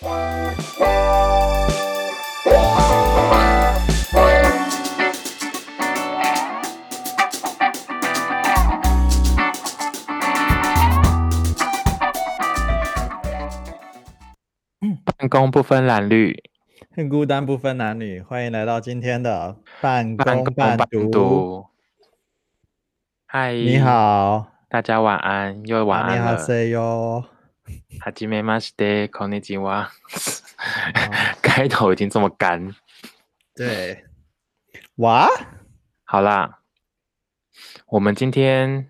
办公不分蓝绿，很孤单不分男女，欢迎来到今天的半半工半读。读。嗨，你，好，大家晚安，又晚你好安了。，say 哟。はじめまして、こんにちは。开头已经这么干，对，哇，好啦，我们今天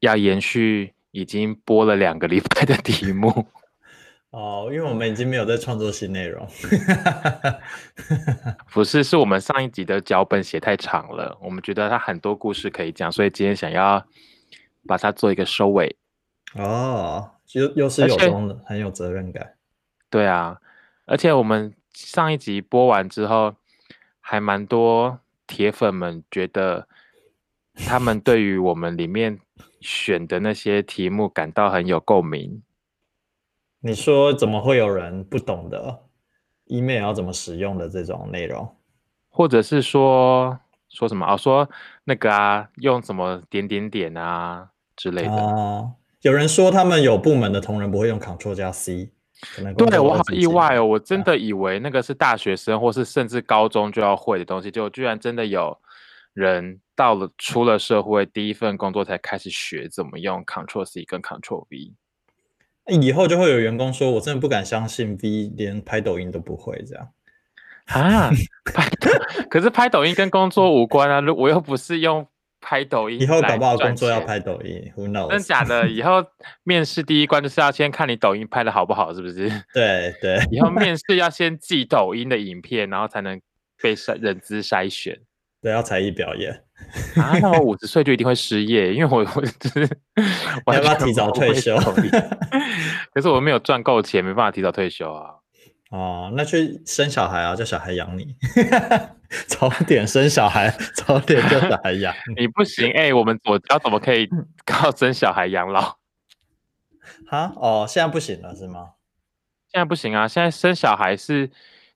要延续已经播了两个礼拜的题目。哦，因为我们已经没有在创作新内容。不是，是我们上一集的脚本写太长了，我们觉得它很多故事可以讲，所以今天想要把它做一个收尾。哦， 又又是有而且中的，很有责任感。对啊，而且我们上一集播完之后，还蛮多铁粉们觉得，他们对于我们里面选的那些题目感到很有共鸣。你说怎么会有人不懂得 email 要怎么使用的这种内容？或者是说说什么哦，说那个啊，用什么点点点啊之类的。哦，有人说他们有部门的同仁不会用 Ctrl 加 C，可能对我好意外哦，我真的以为那个是大学生或是甚至高中就要会的东西，就居然真的有人到了出了社会第一份工作才开始学怎么用 Ctrl C 跟 Ctrl V。以后就会有员工说：“我真的不敢相信 V 连拍抖音都不会这样。啊，拍，可是拍抖音跟工作无关啊！我又不是用拍抖”音，以后搞不好工作要，拍抖音，Who 真 knows？假的？以后面试第一关就是要先看你抖音拍的好不好，是不是？对 对，以后面试要先寄抖音的影片，然后才能被筛人资筛选。对，要才艺表演。啊，那我 五十岁就一定会失业，因为我我就是 要不要提早退休可是我没有赚够钱，没办法提早退休啊。哦，那去生小孩啊，叫小孩养你，早点生小孩，早点叫小孩养你。你不行，哎、我们左交怎么可以靠生小孩养老？哈，哦，现在不行了是吗？现在不行啊，现在生小孩是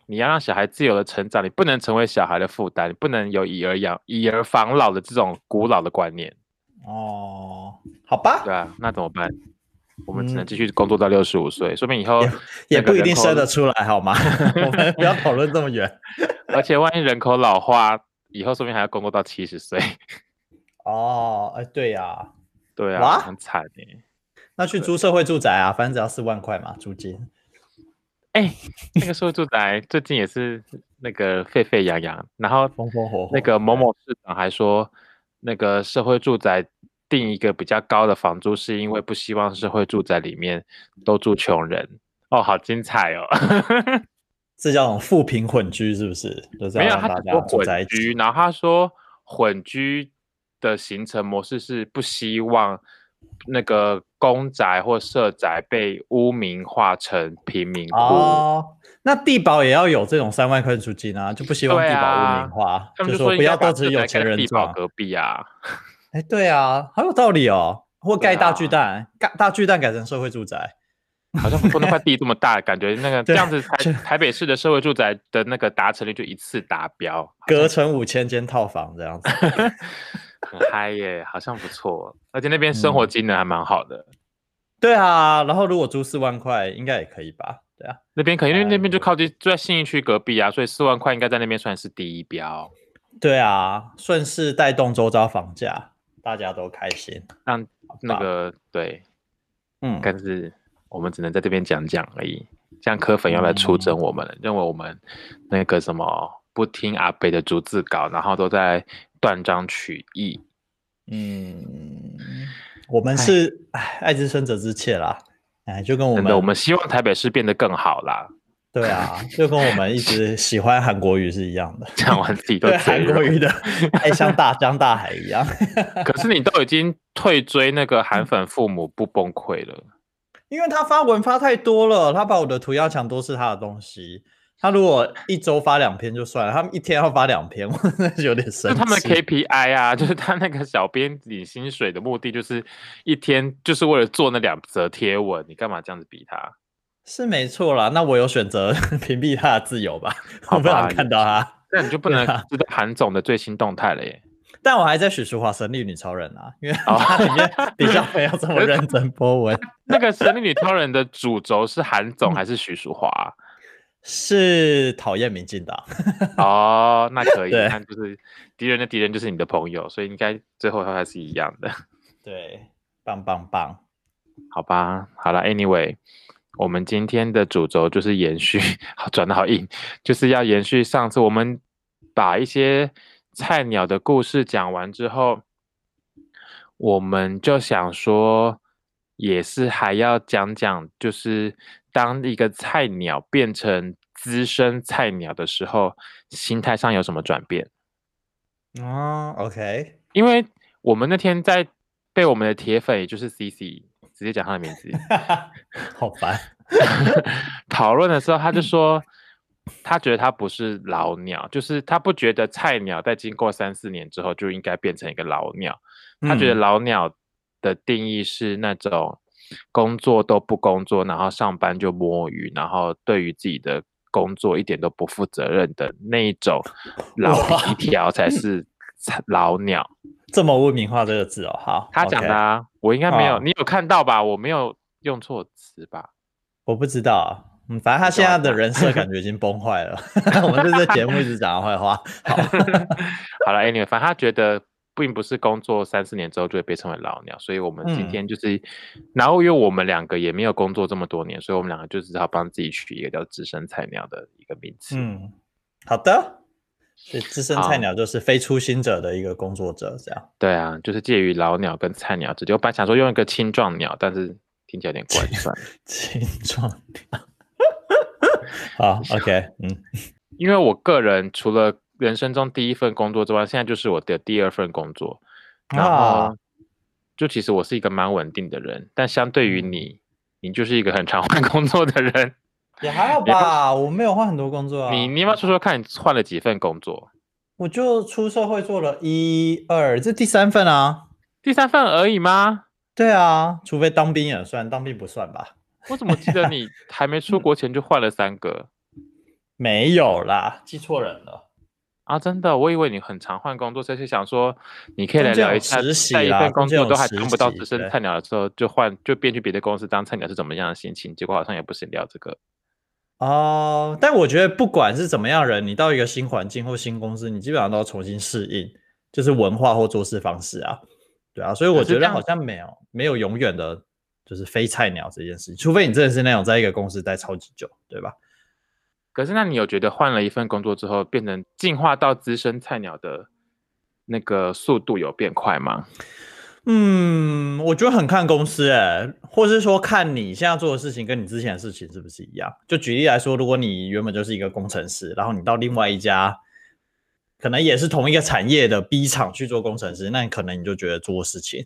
你要让小孩自由的成长，你不能成为小孩的负担，你不能有以儿养以儿防老的这种古老的观念，哦，好吧对，啊，那怎么办？我们只能嗯继续工作到六十五岁，说明以后也不一定生得出来，好吗？我们不要讨论这么远。而且万一人口老化，以后说不定还要工作到七十岁。哦，哎，对呀、对呀啊，很惨哎、那去租社会住宅啊，反正只要四万块嘛，租金。哎、那个社会住宅最近也是那个沸沸扬扬，然后风风火火那个某某市长还说，那个社会住宅定一个比较高的房租，是因为不希望社会住宅里面都住穷人。哦，好精彩哦！这叫富贫混居，是不是？就是没有，他只说。混居，然后他说混居的形成模式是不希望那个公宅或社宅被污名化成贫民窟。哦，那地保也要有这种三万块租金啊，就不希望地保污啊名化，就说不就说应该把要都只有钱人住啊。地堡隔壁啊。哎，对啊，好有道理哦。或对盖大巨啊蛋，盖大巨蛋改成社会住宅。好像不那块地这么大，感觉那个 这对样子台台北市的社会住宅的那个达成率就一次达标，隔成五千间套房这样子。很嗨耶，好像不错，而且那边生活嗯机能还蛮好的。对啊，然后如果租四万块，应该也可以吧？对啊，那边可以，因为那边就哎靠近就在信义区隔壁啊，所以四万块应该在那边算是第一标，对啊，顺势带动周遭房价，大家都开心。让那棒个对，嗯，但是我们只能在这边讲讲而已。这样科粉要来出征我们了，认为我们那个什么不听阿北的逐字稿，然后都在断章取义。嗯，我们是哎爱之深责之切啦，哎，就跟我们，我们希望台北市变得更好啦。对啊，就跟我们一直喜欢韩国语是一样的，讲完自己都对韩国语的 爱像大江大海一样。可是你都已经退追那个韩粉父母不崩溃了，因为他发文发太多了，他把我的涂鸦墙都是他的东西。他如果一周发两篇就算了，他们一天要发两篇，我真的是有点生气。是他们 KPI 啊，就是他那个小编领薪水的目的就是一天就是为了做那两则贴文，你干嘛这样子逼他？是没错啦。那我有选择 屏蔽他的自由吧？好我不想看到他。那你就不能 知道韩总的最新动态了耶。但我还在许淑华《神力女超人》啊，因为里面 比较没有这么认真播文，那个神力女超人的主轴是韩嗯总还是许淑华啊？是讨厌民进党。哦，那可以，对那就是敌人的敌人就是你的朋友，所以应该最后还是一样的，对，棒棒棒。好吧？好了，Anyway，我们今天的主轴就是延续，好转的好硬，就是要延续上次我们把一些菜鸟的故事讲完之后，我们就想说，也是还要讲讲，就是当一个菜鸟变成资深菜鸟的时候，心态上有什么转变？哦，OK，因为我们那天在被我们的铁粉，也就是 CC，直接讲他的名字，好烦。讨论的时候，他就说，他觉得他不是老鸟，就是他不觉得菜鸟在经过三四年之后就应该变成一个老鸟，他觉得嗯老鸟的定义是那种工作都不工作，然后上班就摸鱼，然后对于自己的工作一点都不负责任的那一种老皮条才是菜老鸟。这么污名化这个字哦，好，他讲的啊，我应该没有，哦你有看到吧？我没有用错词吧？我不知道啊。嗯，反正他现在的人设感觉已经崩坏了。我们在这节目一直讲他坏话。好，好了，anyway，反正他觉得并不是工作三四年之后就会被称为老鸟，所以我们今嗯天就是，然后因为我们两个也没有工作这么多年，所以我们两个就只好帮自己取一个叫资深菜鸟的一个名词。嗯，好的。所以资深菜鸟就是非初心者的一个工作者，这样。对啊，就是介于老鸟跟菜鸟之间。我本来想说用一个青壮鸟，但是听起来有点怪。青壮鸟。好，OK，嗯，因为我个人除了人生中第一份工作之外，现在就是我的第二份工作，然啊后就其实我是一个蛮稳定的人，但相对于嗯你，你就是一个很常换工作的人。也还好吧。我没有换很多工作啊。你你要不要说说看你换了几份工作？我就出社会做了一二，这第三份啊。第三份而已吗？对啊，除非当兵也算，当兵不算吧？我怎么记得你 还没出国前就换了三个没有啦，记错人了。啊？真的，我以为你很常换工作，所以是想说你可以来聊一下，在一份工作都还实当不到习资深菜鸟的时候，就换就变去别的公司当菜鸟是怎么样的心情？结果好像也不是聊这个。哦，但我觉得不管是怎么样人，你到一个新环境或新公司，你基本上都要重新适应，就是文化或做事方式啊，对啊，所以我觉得好像没有没有永远的，就是非菜鸟这件事情，除非你真的是那种在一个公司待超级久，对吧？可是，那你有觉得换了一份工作之后，变成进化到资深菜鸟的那个速度有变快吗？嗯，我觉得很看公司诶、或是说看你现在做的事情跟你之前的事情是不是一样。就举例来说，如果你原本就是一个工程师，然后你到另外一家可能也是同一个产业的 B 厂去做工程师，那你可能你就觉得做事情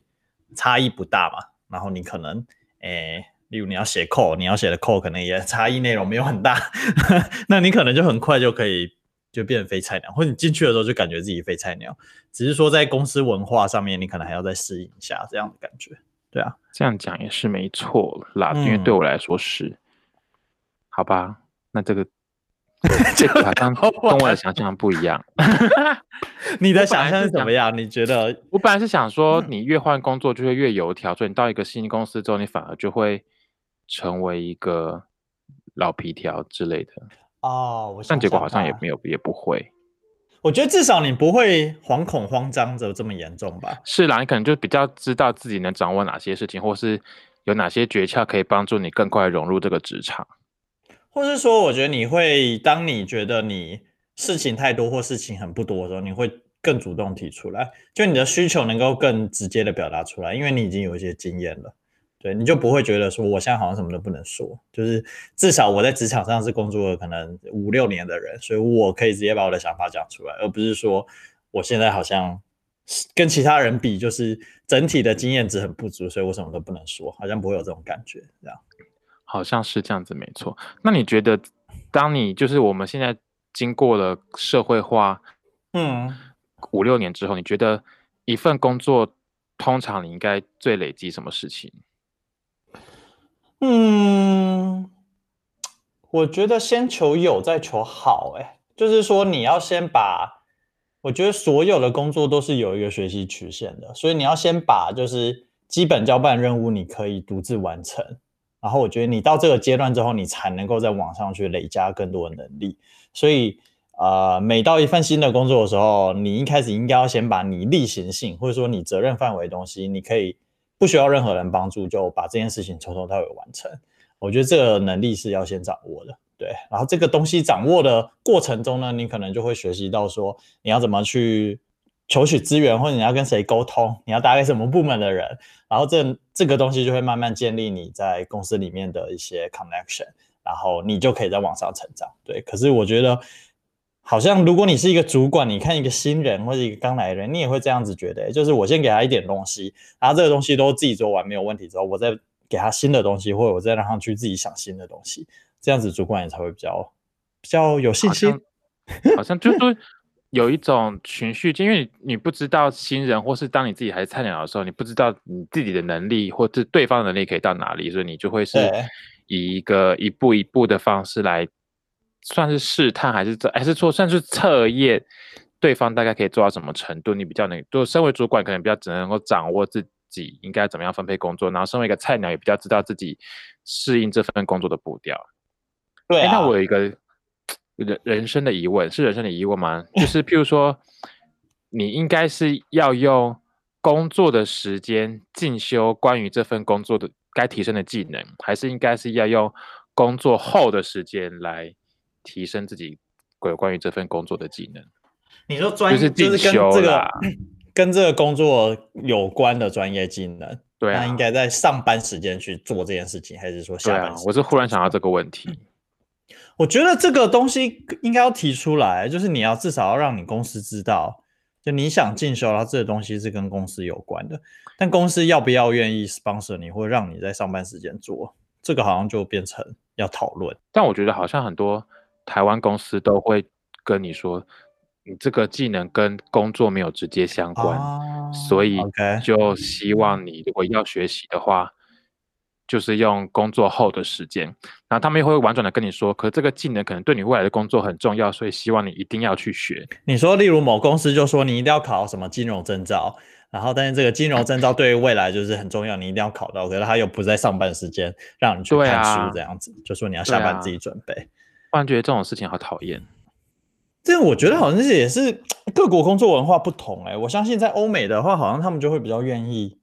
差异不大嘛。然后你可能诶、例如你要写 code，你要写的 code 可能也差异内容没有很大，那你可能就很快就可以就变成非菜鸟，或者你进去的时候就感觉自己非菜鸟。只是说在公司文化上面，你可能还要再适应一下这样的感觉。对啊，这样讲也是没错啦，因为对嗯我来说是，好吧？那这个 这个好像跟我的想象不一样。你的想象是怎么样？你觉得？我本来是想说，嗯你越换工作就会越油条，所以你到一个新公司之后，你反而就会成为一个老皮条之类的。哦，我但结果好像也。没有，也不会。我觉得至少你不会惶恐慌张的这么严重吧？是啦，你可能就比较知道自己能掌握哪些事情，或是有哪些诀窍可以帮助你更快融入这个职场。或是说，我觉得你会，当你觉得你事情太多或事情很不多的时候，你会更主动提出来，就你的需求能够更直接的表达出来，因为你已经有一些经验了。对，你就不会觉得说我现在好像什么都不能说，就是至少我在职场上是工作了可能五六年的人，所以我可以直接把我的想法讲出来，而不是说我现在好像是跟其他人比，就是整体的经验值很不足，所以我什么都不能说，好像不会有这种感觉，这样。好像是这样子，没错。那你觉得，当你就是我们现在经过了社会化嗯，五六年之后，你觉得一份工作通常你应该最累积什么事情？嗯，我觉得先求有再求好，哎，就是说你要先把，我觉得所有的工作都是有一个学习曲线的，所以你要先把就是基本交办任务你可以独自完成，然后我觉得你到这个阶段之后，你才能够在网上去累加更多的能力，所以。呃，每到一份新的工作的时候，你一开始应该要先把你例行性或者说你责任范围东西，你可以不需要任何人帮助就把这件事情从头到尾完成。我觉得这个能力是要先掌握的，对。然后这个东西掌握的过程中呢，你可能就会学习到说你要怎么去求取资源，或者你要跟谁沟通，你要打给什么部门的人，然后这这个东西就会慢慢建立你在公司里面的一些 connection，然后你就可以在网上成长。对，可是我觉得。好像如果你是一个主管，你看一个新人或者一个刚来的人，你也会这样子觉得，就是我先给他一点东西，然后这个东西都自己做完没有问题之后，我再给他新的东西，或者我再让他去自己想新的东西，这样子主管也才会比较比较有信心。好像就是说有一种循序渐，因为你不知道新人或是当你自己还是菜鸟的时候，你不知道你自己的能力或者对方的能力可以到哪里，所以你就会是以一个一步一步的方式来。算是试探还是这还是说算是测验对方大概可以做到什么程度？你比较能，就身为主管可能比较只能够掌握自己应该怎么样分配工作，然后身为一个菜鸟也比较知道自己适应这份工作的步调。对，那我有一个人人生的疑问，是人生的疑问吗？就是譬如说，你应该是要用工作的时间进修关于这份工作的该提升的技能，还是应该是要用工作后的时间来？提升自己关关于这份工作的技能，你说专就是就是跟这个 跟这个工作有关的专业技能，对啊，应该在上班时间去做这件事情，还是说下班？我是忽然想到这个问题，我觉得这个东西应该要提出来，就是你要至少要让你公司知道，就你想进修，然后这个东西是跟公司有关的，但公司要不要愿意 sponsor 你，或者让你在上班时间做，这个好像就变成要讨论。但我觉得好像很多。台湾公司都会跟你说，你这个技能跟工作没有直接相关，所以就希望你如果要学习的话，就是用工作后的时间。然后他们也会婉转的跟你说，可这个技能可能对你未来的工作很重要，所以希望你一定要去学。你说，例如某公司就说你一定要考什么金融证照，然后但是这个金融证照对于未来就是很重要，你一定要考到，可是他又不在上班时间让你去看书，这样子就说你要下班自己准备。突然觉得这种事情好讨厌。这我觉得好像是也是 各国工作文化不同哎。我相信在欧美的话，好像他们就会比较愿意，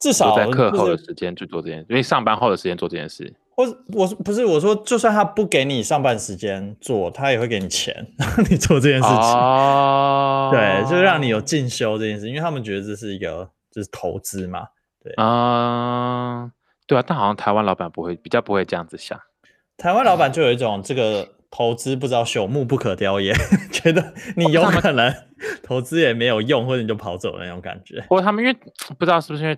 至少在课后的时间去做这件事，因为上班后的时间做这件事。我我不是我说，就算他不给你上班时间做，他也会给你钱让 你做这件事情。哦，对，就让你有进修这件事，因为他们觉得这是一个就是投资嘛。对啊，对啊，但好像台湾老板不会比较不会这样子想。台湾老板就有一种这个投资不知道朽木不可雕也，觉得你有可能投资也没有用，或者你就跑走那种感觉。不过他们因为不知道是不是因为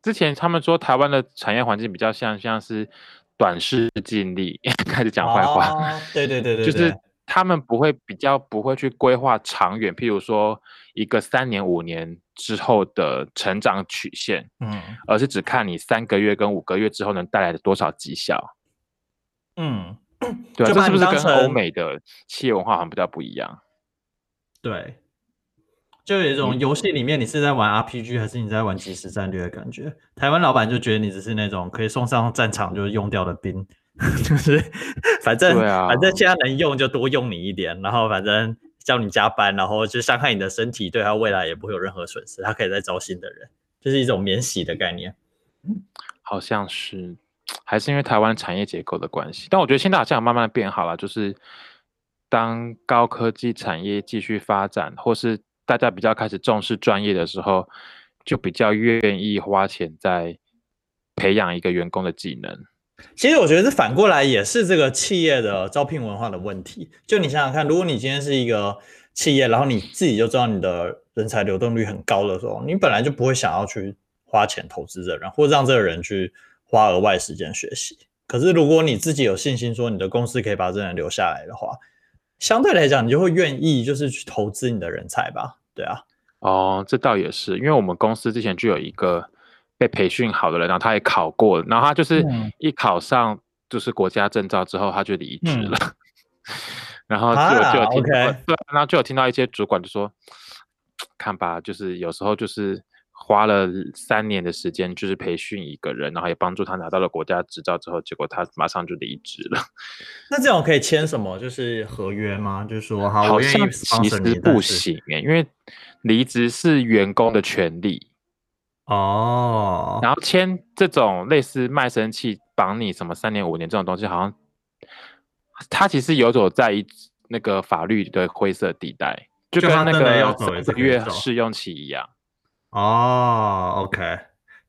之前他们说台湾的产业环境比较像像是短视近利，开始讲坏话。对对对对，就是他们不会比较不会去规划长远，譬如说一个三年五年之后的成长曲线，嗯，而是只看你三个月跟五个月之后能带来的多少绩效。嗯，对啊，这是不是跟欧美的企业文化好像比较不一样？对，就有一种游戏里面你是在玩 RPG 还是你在玩即时战略的感觉。台湾老板就觉得你只是那种可以送上战场就用掉的兵，就是反正反正现在能用就多用你一点，然后反正叫你加班，然后就伤害你的身体，对他未来也不会有任何损失，他可以再招新的人，就是一种免洗的概念。好像是。还是因为台湾产业结构的关系，但我觉得现在好像慢慢变好了。就是当高科技产业继续发展，或是大家比较开始重视专业的时候，就比较愿意花钱在培养一个员工的技能。其实我觉得反过来也是这个企业的招聘文化的问题。就你想想看，如果你今天是一个企业，然后你自己就知道你的人才流动率很高的时候，你本来就不会想要去花钱投资这人，或者让这个人去。花额外时间学习，可是如果你自己有信心说你的公司可以把这人留下来的话，相对来讲你就会愿意就是去投资你的人才吧？对啊，哦，这倒也是，因为我们公司之前就有一个被培训好的人，然后他也考过，然后他就是一考上就是国家证照之后，他就离职嗯。了。然后就啊就有听到对，然后就有听到一些主管就说，看吧，就是有时候就是花了三年的时间，就是培训一个人，然后也帮助他拿到了国家执照之后，结果他马上就离职了。那这种可以签什么？就是合约吗？就是说，好，好像其实不行诶、因为离职是员工的权利，哦，然后签这种类似卖身契绑你什么三年五年这种东西，好像他其实游走在一那个法律的灰色地带，就就跟那个三个月试用期一样。哦，OK，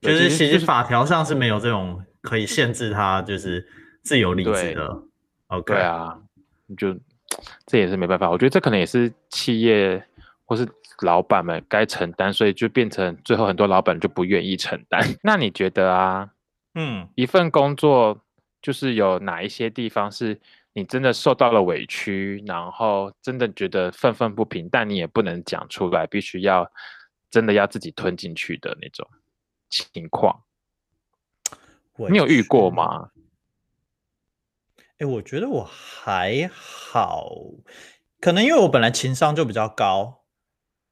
就是其实法条上是没有这种可以限制他就是自由离职对的。OK，对，啊，就这也是没办法。我觉得这可能也是企业或是老板们该承担，所以就变成最后很多老板就不愿意承担。那你觉得啊，嗯，一份工作就是有哪一些地方是你真的受到了委屈，然后真的觉得愤愤不平，但你也不能讲出来，必须要真的要自己吞进去的那种情况，你有遇过？吗？哎、我觉得我还好，可能因为我本来情商就比较高，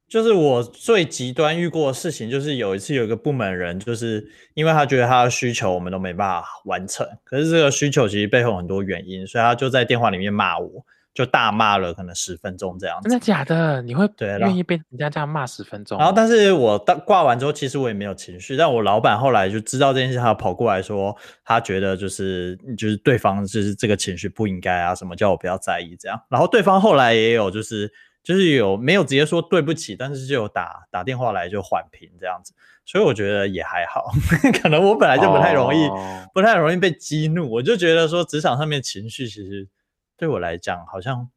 就是我最极端遇过的事情，就是有一次有一个部门人，就是因为他觉得他的需求我们都没办法完成，可是这个需求其实背后很多原因，所以他就在电话里面骂我，就大骂了可能十分钟这样子真的。假的？你会对愿意被人家这样骂十分钟？然后，但是我当挂完之后，其实我也没有情绪。但我老板后来就知道这件事，他跑过来说，他觉得就是就是对方就是这个情绪不应该啊，什么叫我不要在意这样。然后对方后来也有就是就是有没有直接说对不起，但是就有打打电话来就缓平这样子。所以我觉得也还好，可能我本来就不太容易、哦不太容易被激怒。我就觉得说职场上面情绪其实对我来讲好像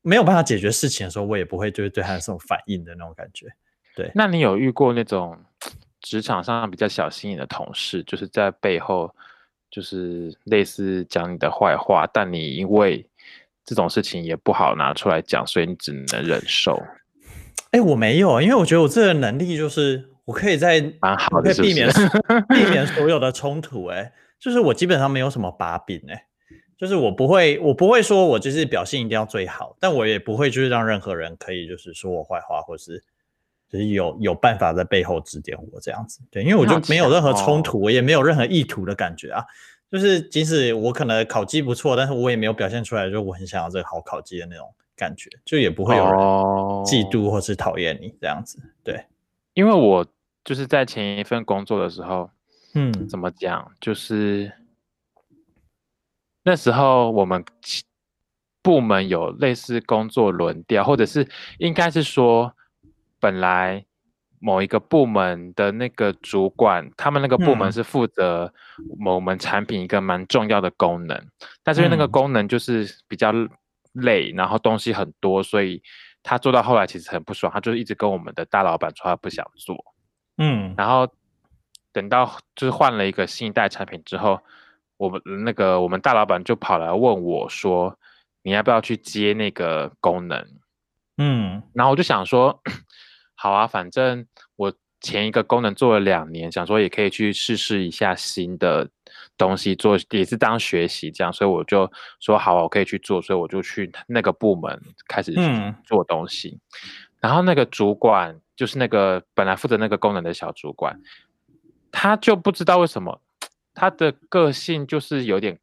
没有办法解决事情的时候，我也不会就是对他有这种反应的那种感觉。对那你有遇过那种职场上比较小心眼的同事，就是在背后就是类似讲你的坏话，但你因为这种事情也不好拿出来讲，所以你只能忍受，哎、我没有，因为我觉得我这个能力就是我可以在蛮好的，是不以避免？避免所有的冲突。哎，就是我基本上没有什么把柄。哎，就是我不会，我不会说我就是表现一定要最好，但我也不会就是让任何人可以就是说我坏话，或是就是有有办法在背后指点我这样子。对，因为我就没有任何冲哦突，我也没有任何意图的感觉啊。就是即使我可能考绩不错，但是我也没有表现出来，就我很想要这个好考绩的那种感觉，就也不会有人哦嫉妒或是讨厌你这样子。对，因为我就是在前一份工作的时候，嗯怎么讲，就是那时候我们其部门有类似工作轮调，或者是应该是说，本来某一个部门的那个主管，他们那个部门嗯。是负责某门产品一个蛮重要的功能，但是因为那个嗯。功能就是比较累，然后东西很多，所以他做到后来其实很不爽，他就一直跟我们的大老板说他不想做。嗯。然后等到就是换了一个新一代产品之后，我们那个我们大老板就跑来问我说，你要不要去接那个功能？嗯然后我就想说，好啊，反正我前一个功能做了两年，想说也可以去试试一下新的东西做，也是当学习这样，所以我就说好啊，我可以去做，所以我就去那个部门开始嗯做东西。然后那个主管就是那个本来负责那个功能的小主管，他就不知道为什么他的个性就是有点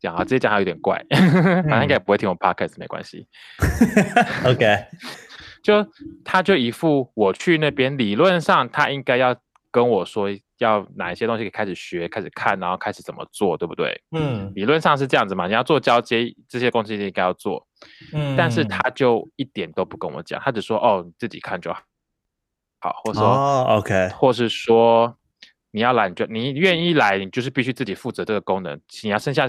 讲啊，直接讲他有点怪，反正应该也不会听我 podcast 没关系。OK，就他就一副我去那边，理论上他应该要跟我说要哪一些东西可以开始学、开始看，然后开始怎么做，对不对？嗯。理论上是这样子嘛，你要做交接这些东西应该要做，嗯但是他就一点都不跟我讲，他只说哦你自己看就好，好，或者说、哦，OK，或是说你要来你就你愿意来，你就是必须自己负责这个功能，你要剩下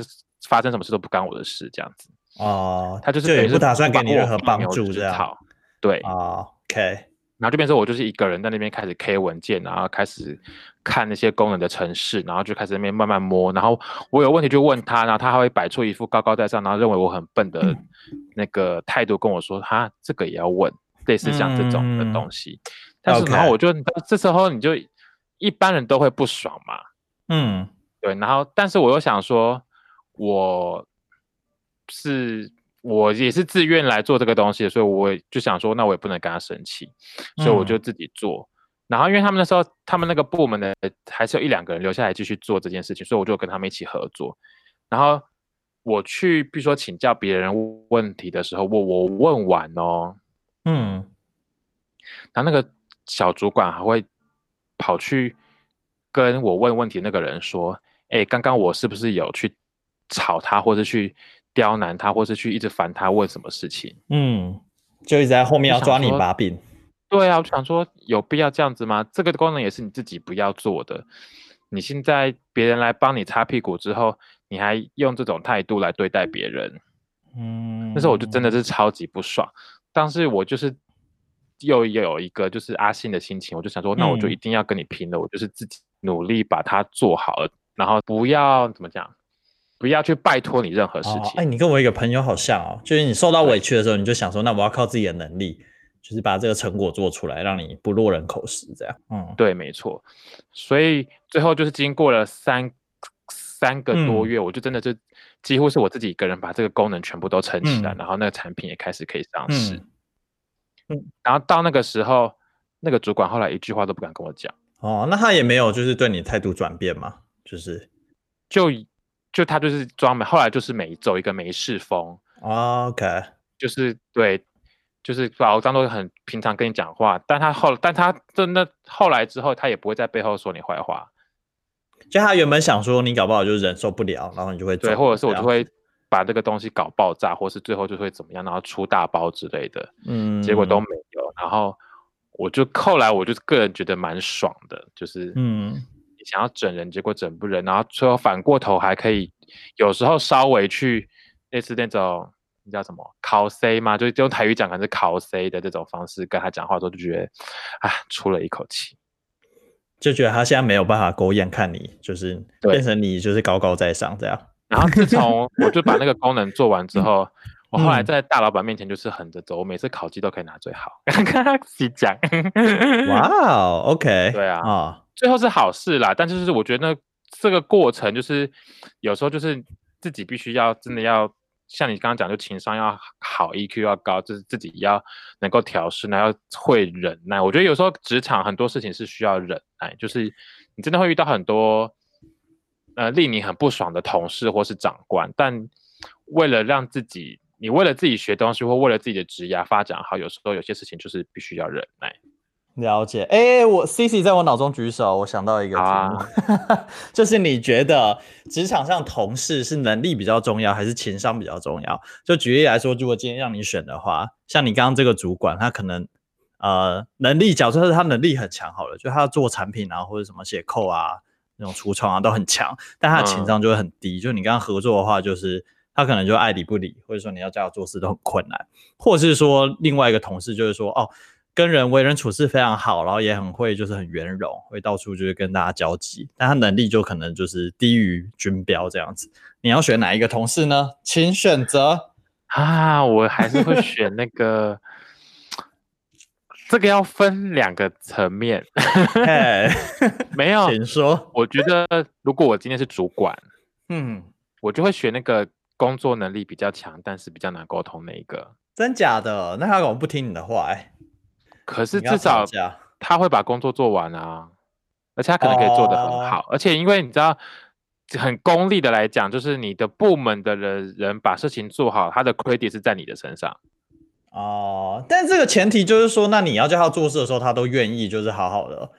发生什么事都不干我的事，这样子。哦，他就是不打算给你任何帮牛助这样。吃草对，哦，OK，然后这边说我就是一个人在那边开始 K 文件，然后开始看那些功能的程式，然后就开始在那边慢慢摸，然后我有问题就问他，然后他还会摆出一副高高在上，然后认为我很笨的那个态度跟我说，哈，这个也要问，类似像这种的嗯东西。但是然后我就这时候你就一般人都会不爽嘛，嗯对，然后但是我又想说，我是我也是自愿来做这个东西，所以我就想说，那我也不能跟他生气，所以我就嗯自己做。然后因为他们那时候他们那个部门的还是有一两个人留下来继续做这件事情，所以我就跟他们一起合作。然后我去，比如说请教别人问题的时候，我我问完哦，嗯，然后那个小主管还会跑去跟我问问题那个人说：“哎，刚刚我是不是有去吵他，或者去刁难他，或是去一直烦他问什么事情嗯，就一直在后面要抓你把柄。？”对啊，我想说有必要这样子吗？这个功能也是你自己不要做的。你现在别人来帮你擦屁股之后，你还用这种态度来对待别人，嗯，那时候我就真的是超级不爽。但是我就是又有一个就是阿信的心情，我就想说，那我就嗯一定要跟你拼了，我就是自己努力把它做好了，然后不要怎么讲，不要去拜托你任何事情。哦哎，你跟我一个朋友好像哦，就是你受到委屈的时候，你就想说，那我要靠自己的能力，就是把这个成果做出来，让你不落人口实，这样。嗯，对，没错。所以最后就是经过了三三个多嗯月，我就真的就几乎是我自己一个人把这个功能全部都撑起来，嗯然后那个产品也开始可以上市。嗯。然后到那个时候，那个主管后来一句话都不敢跟我讲，哦，那他也没有就是对你态度转变吗？就是。就就他就是装没后来就是每走一个没事风，哦 OK，就是对，就是把我当做很平常跟你讲话，但他后但他真的后来之后，他也不会在背后说你坏话，就他原本想说你搞不好就忍受不了，然后你就会对，或者是我就会把这个东西搞爆炸，或是最后就会怎么样，然后出大包之类的，嗯，结果都没有。然后我就后来我就个人觉得蛮爽的，就是嗯你想要整人，结果整不人，然后最后反过头还可以有时候稍微去类似那种那叫什么考 C 嘛，就是用台语讲可能是考 C 的这种方式跟他讲话的时候，就觉得啊出了一口气。就觉得他现在没有办法狗眼看你，就是变成你就是高高在上这样。然后自从 我就把那个功能做完之后，我后来嗯在大老板面前就是横着走，我每次烤鸡都可以拿最好，跟他自己讲。哇哦，OK，对啊啊，最后是好事啦，但就是我觉得这个过程就是有时候就是自己必须要真的要像你刚刚讲，就情商要好，EQ 要高，就是自己要能够调试，然后会忍耐。我觉得有时候职场很多事情是需要忍耐，就是你真的会遇到很多呃令你很不爽的同事或是长官，但为了让自己，你为了自己学东西或为了自己的职业发展好，有时候有些事情就是必须要忍耐。了解。哎、我 C C 在我脑中举手，我想到一个题好目，啊 就是你觉得职场上同事是能力比较重要，还是情商比较重要？就举例来说，如果今天让你选的话，像你刚刚这个主管，他可能呃能力，假设是他能力很强好了，就他做产品啊或者什么写扣啊那种橱窗啊都很强，但他的情嗯商就会很低。就你跟他合作的话，就是他可能就爱理不理，或者说你要叫他做事都很困难，或者是说另外一个同事就是说哦。跟人为人处事非常好，然后也很会，就是很圆融，会到处就是跟大家交际，但他能力就可能就是低于军标这样子。你要选哪一个同事呢？请选择。啊，我还是会选那个，这个要分两个层面。嘿，没有，请说。我觉得如果我今天是主管，嗯，我就会选那个工作能力比较强，但是比较难沟通那一个。真假的？那他怎么不听你的话、欸？可是至少他会把工作做完啊，而且他可能可以做得很哦好，而且因为你知道。很功利的来讲，就是你的部门的人人把事情做好，他的 credit 是在你的身上。哦，但这个前提就是说，那你要叫他做事的时候，他都愿意，就是好好的，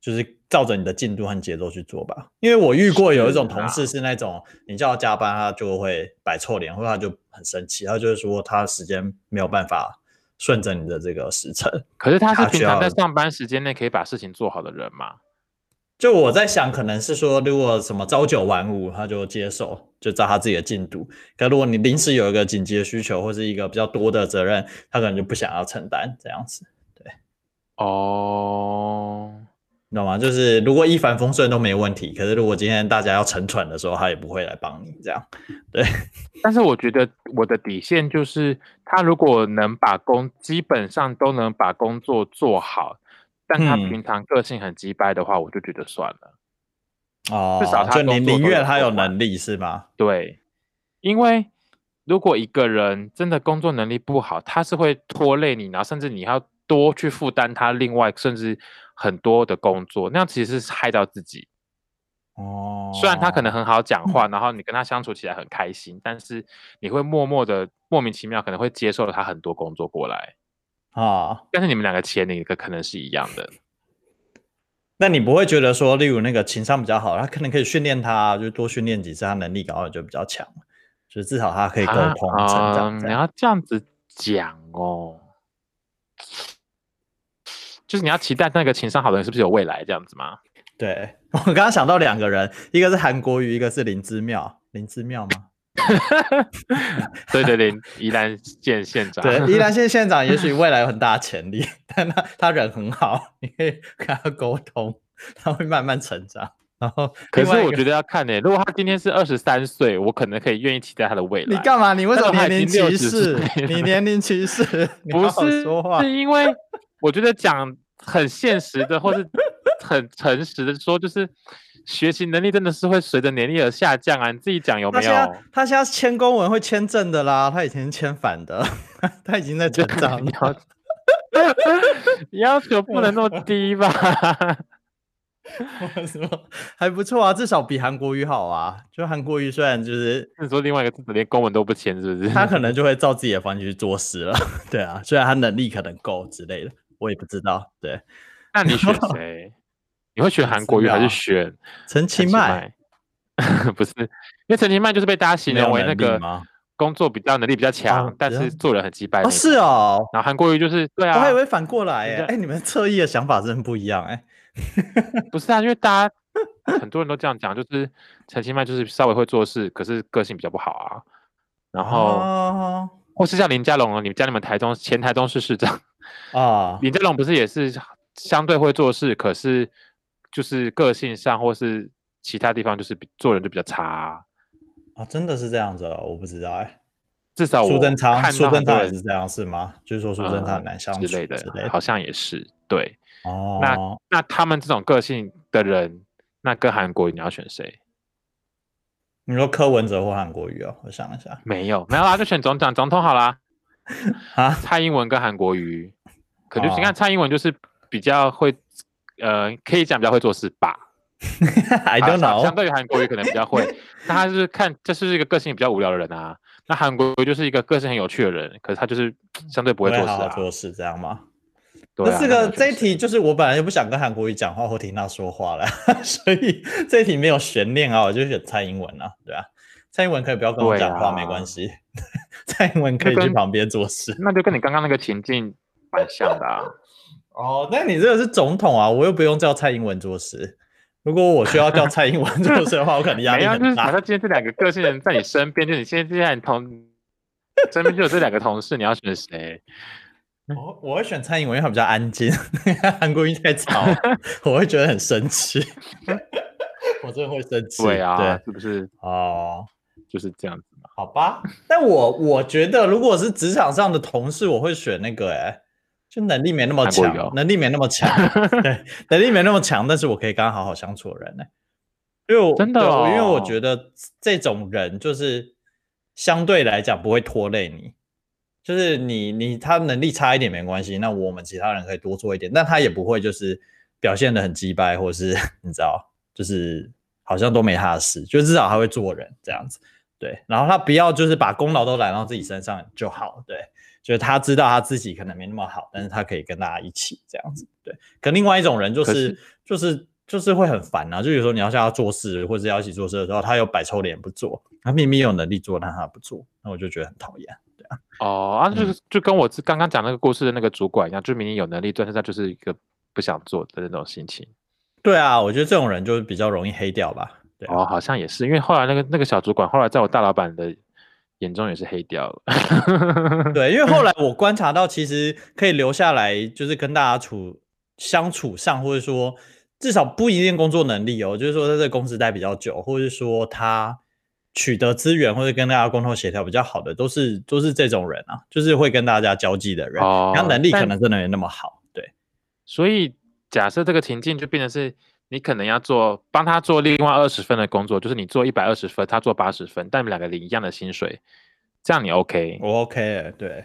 就是照着你的进度和节奏去做吧。因为我遇过有一种同事是那种，你叫他加班，他就会摆臭脸，或者他就很生气，他就是说他时间没有办法顺着你的这个时辰。可是他是平常在上班时间内可以把事情做好的人嘛？就我在想，可能是说，如果什么朝九晚五，他就接受，就照他自己的进度。可如果你临时有一个紧急的需求，或是一个比较多的责任，他可能就不想要承担这样子，对哦，你懂吗？就是如果一帆风顺都没问题，可是如果今天大家要沉船的时候，他也不会来帮你这样。对 但是我觉得我的底线就是，他如果能把工基本上都能把工作做好，但他嗯平常个性很鸡掰的话，我就觉得算了。哦，至少他就你宁愿他有能力是吗？对，因为如果一个人真的工作能力不好，他是会拖累你，然后甚至你要多去负担他另外甚至很多的工作，那样其实是害到自己。哦，虽然他可能很好讲话，然后你跟他相处起来很开心，但是你会默默的莫名其妙可能会接受了他很多工作过来，啊，但是你们两个前一个可能是一样的。那你不会觉得说，例如那个情商比较好，他可能可以训练他，就多训练几次，他能力搞好就比较强，就是至少他可以沟通成长。你要这样子讲哦，就是你要期待那个情商好的人是不是有未来这样子吗？对 我刚刚想到两个人，一个是韩国瑜，一个是林之妙。林之妙吗？对对对，宜兰县县长，对，宜兰县县长也许未来有很大的潜力，但他他人很好，你可以跟他沟通，他会慢慢成长。然后，可是我觉得得要看呢、如果他今天是二十三岁，我可能可以愿意期待他的未来。你干嘛？你为什么年龄已经60歧视你年龄歧视？不是说话是。因为我觉得讲很现实的，或是很诚实的说，就是学习能力真的是会随着年龄而下降啊。你自己讲有没有？他现在签公文会签正的啦，他以前是签反的，他已经在成长你了。要 要求不能那么低吧？还不错啊，至少比韩国瑜好啊。就韩国瑜虽然就是你说另外一个连公文都不签，是不是？他可能就会照自己的方式去做事了，对啊，虽然他能力可能够之类的，我也不知道。对，那你选谁？你会选韩国瑜还是选陈其迈迈？不是，因为陈其迈就是被大家形容为那个？工作比较能力比较强，但是做人很鸡掰。哦，是。哦，然后韩国瑜就是对啊我还以，为反过来哎，哎，你们侧翼的想法真的不一样哎。不是啊，因为大家很多人都这样讲，就是陈其迈就是稍微会做事，可是个性比较不好啊。然后哦或是像林佳龙哦，你们家你们台中前台中市市长啊，林佳龙不是也是相对会做事，可是就是个性上或是其他地方就是比做人就比较差啊、啊，真的是这样子哦，我不知道哎。至少我苏贞昌，看苏贞昌也是这样是吗？就是说苏贞昌难相处之类的之类，的。好像也是对。哦，那那他们这种个性的人，那跟韩国瑜你要选谁？你说柯文哲或韩国瑜哦，我想一下没有，没有啊，就选总统总统好啦。啊，蔡英文跟韩国瑜，可就是看蔡英文就是比较会，呃，可以讲比较会做事吧。I 啊 don't know。相对于韩国瑜可能比较会，那他就是看这是一个个性比较无聊的人啊。那韩国瑜就是一个个性很有趣的人，可是他就是相对不会做事啊。好好做事这样吗？对啊那这个这一题就是我本来就不想跟韩国瑜讲话或听他说话了，所以这一题没有悬念啊，我就选蔡英文啊，对啊，蔡英文可以不要跟我讲话、啊没关系，蔡英文可以去旁边做事。那就跟你刚刚那个情境蛮像的啊。哦，那你这个是总统啊，我又不用叫蔡英文做事。如果我需要叫 蔡英文做事的话，我可能压力很大。就是假设今天这两个个性人在你身边，就你现在现在你同身边就有这两个同事，你要选谁？我我会选蔡英文，因为他比较安静，韩国瑜太吵，我会觉得很生气。我真的会生气。对啊，对，是不是哦，就是这样子嘛？好吧。但我我觉得，如果是职场上的同事，我会选那个、欸，就能力没那么强，能力没那么强，对，能力没那么强，但是我可以跟他好好相处的人呢、因为我真的因为我哦。觉得这种人就是相对来讲不会拖累你，就是你你他能力差一点没关系，那我们其他人可以多做一点，但他也不会就是表现的很鸡掰，或是 你知道，就是好像都没他的事，就至少他会做人这样子。对，然后他不要就是把功劳都揽到自己身上就好，对，就是他知道他自己可能没那么好，但是他可以跟大家一起这样子，对。可另外一种人就是是就是就是会很烦啊，就有时候你要叫他做事或者要一起做事的时候，他又摆臭脸不做，他明明有能力做，但他不做，那我就觉得很讨厌。对啊哦，啊，嗯就是就跟我刚刚讲那个故事的那个主管一样，就明明有能力，但是他就是一个不想做的那种心情。对啊，我觉得这种人就是比较容易黑掉吧。对啊，哦，好像也是，因为后来那个那个小主管，后来在我大老板的眼中也是黑掉了。对，因为后来我观察到，其实可以留下来，就是跟大家处相处上，或者说至少不一定工作能力哦，就是说在这个公司待比较久，或者是说他取得资源或者跟大家沟通协调比较好的，都是都是这种人啊，就是会跟大家交际的人，哦然后能力可能真的没那么好。对，所以假设这个情境就变成是你可能要做帮他做另外二十分的工作，就是你做一百二十分，他做八十分，但你们两个领一样的薪水，这样你 OK？我 OK，欸对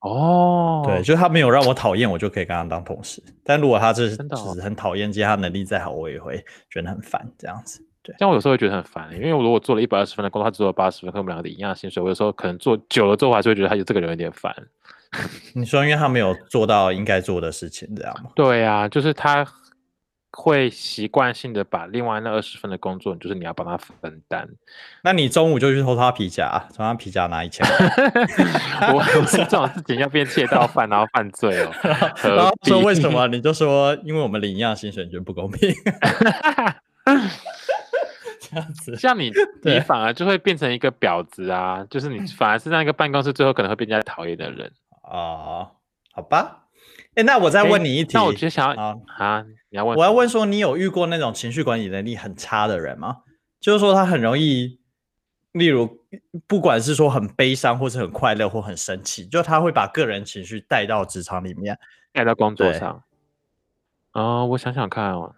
哦，对，就是他没有让我讨厌，我就可以跟他当同事。但如果他是真的哦只是很讨厌，其实他能力再好，我也会觉得很烦这样子。对，但我有时候会觉得很烦，因为我如果做了一百二十分的工作，他只做了八十分，跟我们两个领一样的薪水，我有时候可能做久了之后，我还是会觉得他这个人有点烦。你说因为他没有做到应该做的事情，这样吗？对啊，就是他会习惯性的把另外那二十分的工作，就是你要帮他分担。那你中午就去偷他皮夹，从他皮夹拿一千块，我我这种事情要变窃盗犯，然后犯罪哦。何然后说为什么？你就说因为我们领一样的薪水，你觉得不公平？这样子，像你，你反而就会变成一个婊子啊！就是你反而是那个办公室最后可能会被人家讨厌的人。哦，好吧。哎，那我再问你一题，那我就想要啊，啊，你要问我要问说，你有遇过那种情绪管理能力很差的人吗？就是说他很容易，例如不管是说很悲伤，或是很快乐，或很生气，就他会把个人情绪带到职场里面。带到工作对上。哦，我想想看哦，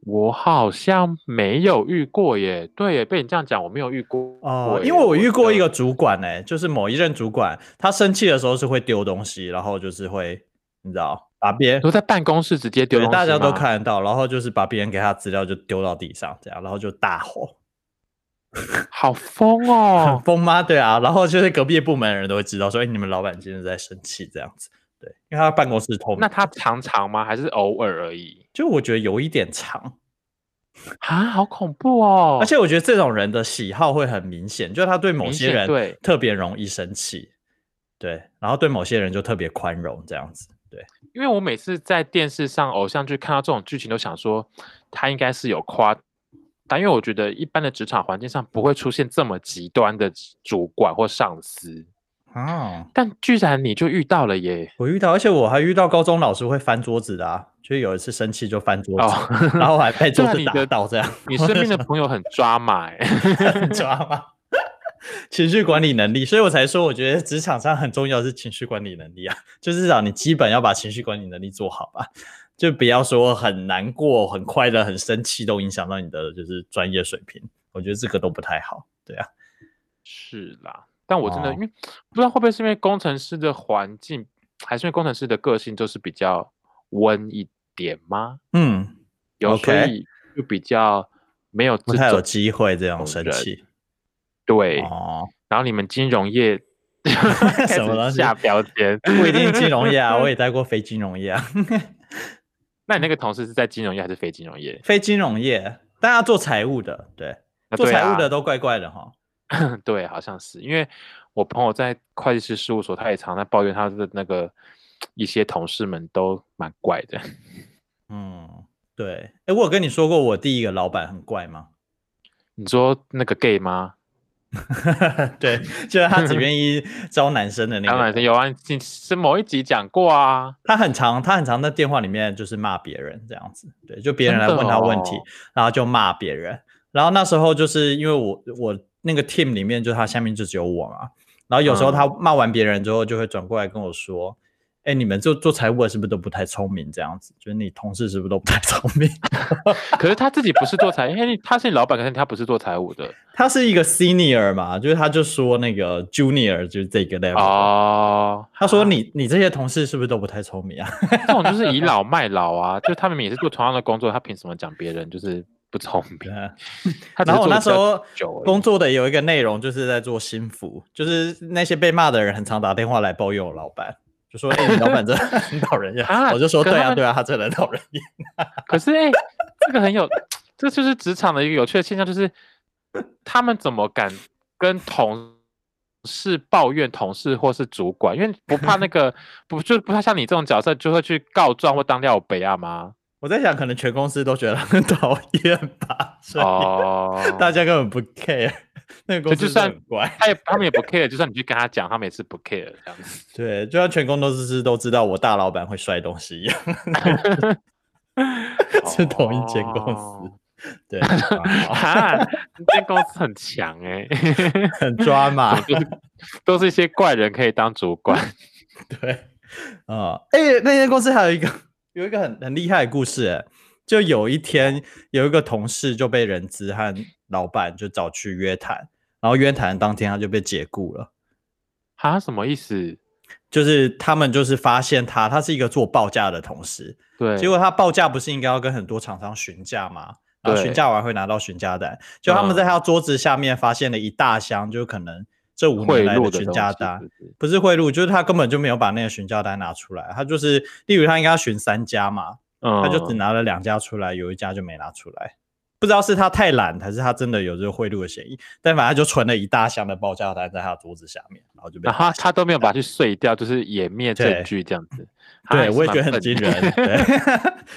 我好像没有遇过耶。对耶，被你这样讲，我没有遇过哦，耶因为我遇过一的个主管呢、就是某一任主管，他生气的时候是会丢东西，然后就是会，你知道，把别人都在办公室直接丢大家都，看得到，然后就是把别人给他资料就丢到地上，这样，然后就大吼，好疯很哦！疯吗？对啊，然后就是隔壁部门的人都会知道，说，哎、你们老板今天在生气这样子，对，因为他办公室透明，那他常常吗？还是偶尔而已？就我觉得有一点长，啊，好恐怖哦！而且我觉得这种人的喜好会很明显，就是他对某些人对特别容易生气，对，然后对某些人就特别宽容这样子，对。因为我每次在电视上偶像剧看到这种剧情，都想说他应该是有夸，但因为我觉得一般的职场环境上不会出现这么极端的主管或上司，哦，但居然你就遇到了耶！我遇到，而且我还遇到高中老师会翻桌子的啊，就是有一次生气就翻桌子，哦然后还被桌子打到这样，你身边的朋友很抓马哎，很抓吗？情绪管理能力，所以我才说，我觉得职场上很重要的是情绪管理能力啊，就至少你基本要把情绪管理能力做好吧，就不要说很难过、很快乐、很生气都影响到你的就是专业水平，我觉得这个都不太好，对啊，是啦。但我真的、哦因为不知道会不会是因为工程师的环境，还是因为工程师的个性就是比较温一点吗？嗯，有所以就比较没有不太有机会这种种人生气对。哦，然后你们金融业 什么东西下标签？不一定金融业啊，我也 待过非金融业啊。那你那个同事是在金融业还是非金融业？非金融业，但要做财务的，对，做财务的都怪怪的哈。对，好像是因为我朋友在会计师事务所，他也常在抱怨他的那个一些同事们都蛮怪的。嗯，对。哎，我有跟你说过我第一个老板很怪吗？你说那个 gay 吗？对，就是他只愿意招男生的那个。男生。有啊，你是某一集讲过啊。他很常，他很常在电话里面就是骂别人这样子，对，就别人来问他问题，哦然后就骂别人。然后那时候就是因为我我那个 team 里面就他下面就只有我嘛，然后有时候嗯他骂完别人之后，就会转过来跟我说：“哎、你们做做财务的是不是都不太聪明？这样子，就是你同事是不是都不太聪明？” 可是他自己不是做财，因为他是你老板，可是他不是做财务的他是一个 senior 嘛，就是他就说那个 junior 就是这个 level。哦。他说你你这些同事是不是都不太聪明啊？这种就是倚老卖老啊，就他们也是做同样的工作，他凭什么讲别人就是不聪明？然后我那时候工作的有一个内容就是在做心服，就是那些被骂的人很常打电话来抱怨我老板，就说：“哎、你老板真的 很讨人厌。啊我就说：“对啊，对啊，他真的很讨人厌。可是哎、这个很有，这就是职场的一个有趣的现象，就是他们怎么敢跟同事抱怨同事或是主管，因为不怕那个 不就不怕像你这种角色就会去告状或当掉北啊吗？我在想，可能全公司都觉得很讨厌吧，所以哦，大家根本不 care。那个公司就算很怪，他也他们也不 care，就算你去跟他讲，他们也是不 care 这样子。对，就像全公司都知道我大老板会摔东西一样，是同一间公司。对，啊 哈，这间公司很强哎、很抓马。都是都是一些怪人可以当主管。对，啊、哎、那间公司还有一个有一个很很厉害的故事、哎，就有一天有一个同事就被人资和老板就找去约谈，然后约谈当天他就被解雇了。啊，什么意思？就是他们就是发现他，他是一个做报价的同事，对，结果他报价不是应该要跟很多厂商询价吗？然后询价完会拿到询价单，就他们在他桌子下面发现了一大箱，就可能这五年来的询价单，不是贿赂，就是他根本就没有把那个询价单拿出来，他就是例如他应该要询三家嘛，他就只拿了两家出来，有一家就没拿出来。不知道是他太懒，还是他真的有这个贿赂的嫌疑，但反正就存了一大箱的报价单在他的桌子下面，然后就被他他都没有把它去碎掉，就是湮灭证据这样子。对，我也觉得很惊人。对，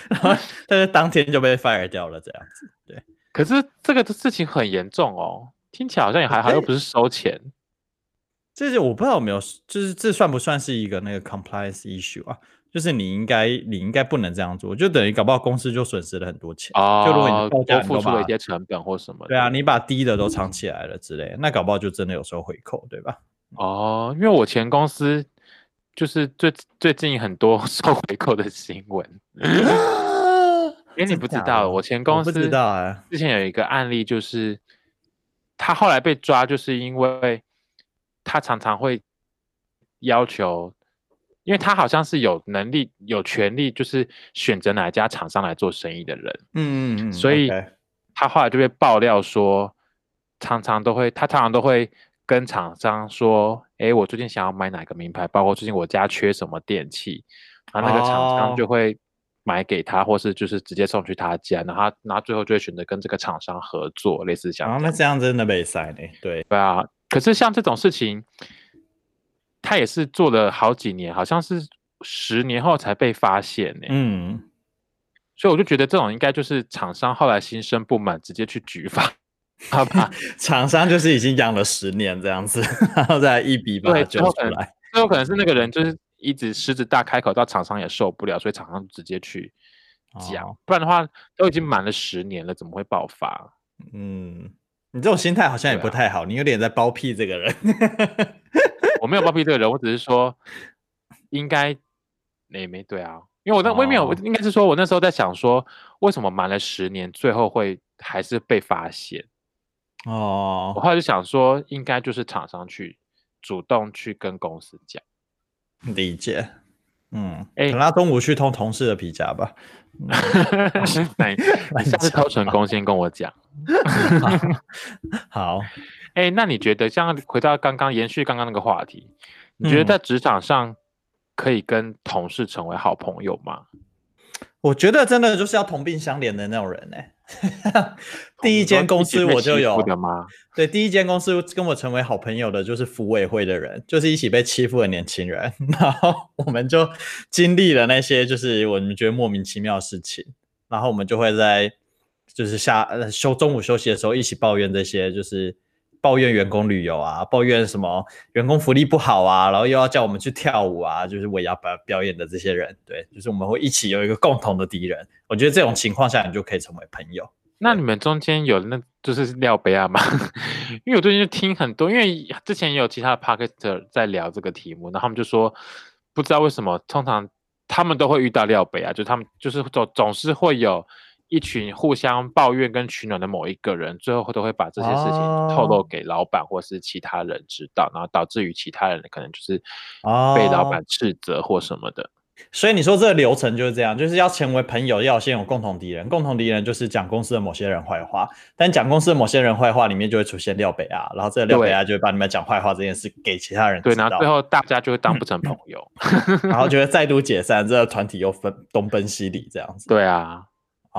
然 后但是当天就被 fire 掉了这样子。对，可是这个的事情很严重哦，听起来好像也还好，又不是收钱。这是我不知道有没有，就是这算不算是一个那个 compliance issue 啊？就是你应该，你应该不能这样做，就等于搞不好公司就损失了很多钱。哦，就如果你多付出了一些成本或什么。对啊，你把低的都藏起来了之类，那搞不好就真的有收回扣，对吧？哦，因为我前公司就是最最近很多 收回扣的新闻。哎，你不知道，我前公司不知道啊。之前有一个案例，就是他后来被抓，就是因为他常常会要求。因为他好像是有能力、有权利，就是选择哪一家厂商来做生意的人。嗯嗯嗯。所以他后来就被爆料说，常常都会，他常常都会跟厂商说：“哎，我最近想要买哪个名牌，包括最近我家缺什么电器，然后那个厂商就会买给他，或是就是直接送去他家，然后然后最后就会选择跟这个厂商合作，类似像。啊，那这样真的被塞呢？对对啊。可是像这种事情。他也是做了好几年，好像是十年后才被发现呢。嗯，所以我就觉得这种应该就是厂商后来心生不满，直接去举发，好吧？厂商就是已经养了十年这样子，然后再一笔把它揪出来。最后可能是那个人就是一直狮子大开口，到厂商也受不了，所以厂商直接去讲。不然的话，都已经满了十年了，怎么会爆发？嗯，你这种心态好像也不太好，你有点在包庇这个人。我没有包庇这个人，我只是说应该没没对啊，因为我那我也没有，我应该是说我那时候在想说，为什么瞒了十年，最后会还是被发现？哦，我后来就想说，应该就是厂商去主动去跟公司讲，理解。嗯，哎，等他中午去偷同事的皮夹吧。下次偷成功先跟我讲。好。哎，那你觉得像回到刚刚延续刚刚那个话题，你觉得在职场上可以跟同事成为好朋友吗？我觉得真的就是要同病相怜的那种人呢。第一间公司我就有？对，第一间公司跟我成为好朋友的就是服委会的人，就是一起被欺负的年轻人。然后我们就经历了那些就是我们觉得莫名其妙的事情，然后我们就会在就是下呃休中午休息的时候一起抱怨这些就是。抱怨员工旅游啊，抱怨什么员工福利不好啊，然后又要叫我们去跳舞啊，就是我要表表演的这些人，对，就是我们会一起有一个共同的敌人。我觉得这种情况下，你就可以成为朋友。那你们中间有那就是廖贝亚吗？因为我最近就听很多，因为之前也有其他的 p a r k e r 在聊这个题目，然后他们就说不知道为什么，通常他们都会遇到廖贝亚，就他们就是总总是会有。一群互相抱怨跟取暖的某一个人，最后都会把这些事情透露给老板或是其他人知道，然后导致于其他人可能就是被老板斥责或什么的。所以你说这个流程就是这样，就是要成为朋友，要先有共同敌人。共同敌人就是讲公司的某些人坏话，但讲公司的某些人坏话里面就会出现廖北亚，然后这个廖北亚就会把你们讲坏话这件事给其他人。对，然后最后大家就会当不成朋 友，然后就会 再度解散，这个团体又分东奔西离这样子。对啊。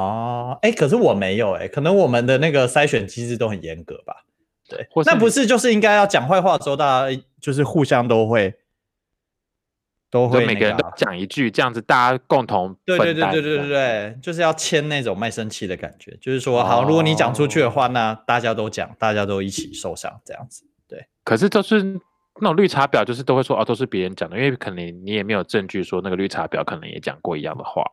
哦，哎，可是我没有哎，可能我们的那个筛选机制都很严格吧？对，那不是就是应该要讲坏话的时候，大家就是互相都会都会每个人都讲一句，这样子大家共同对对对对对对对，就是要签那种卖身契的感觉，就是说好，如果你讲出去的话，那大家都讲，大家都一起受伤这样子。对，可是就是那种绿茶婊，就是都会说哦，都是别人讲的，因为可能你也没有证据说那个绿茶婊可能也讲过一样的话。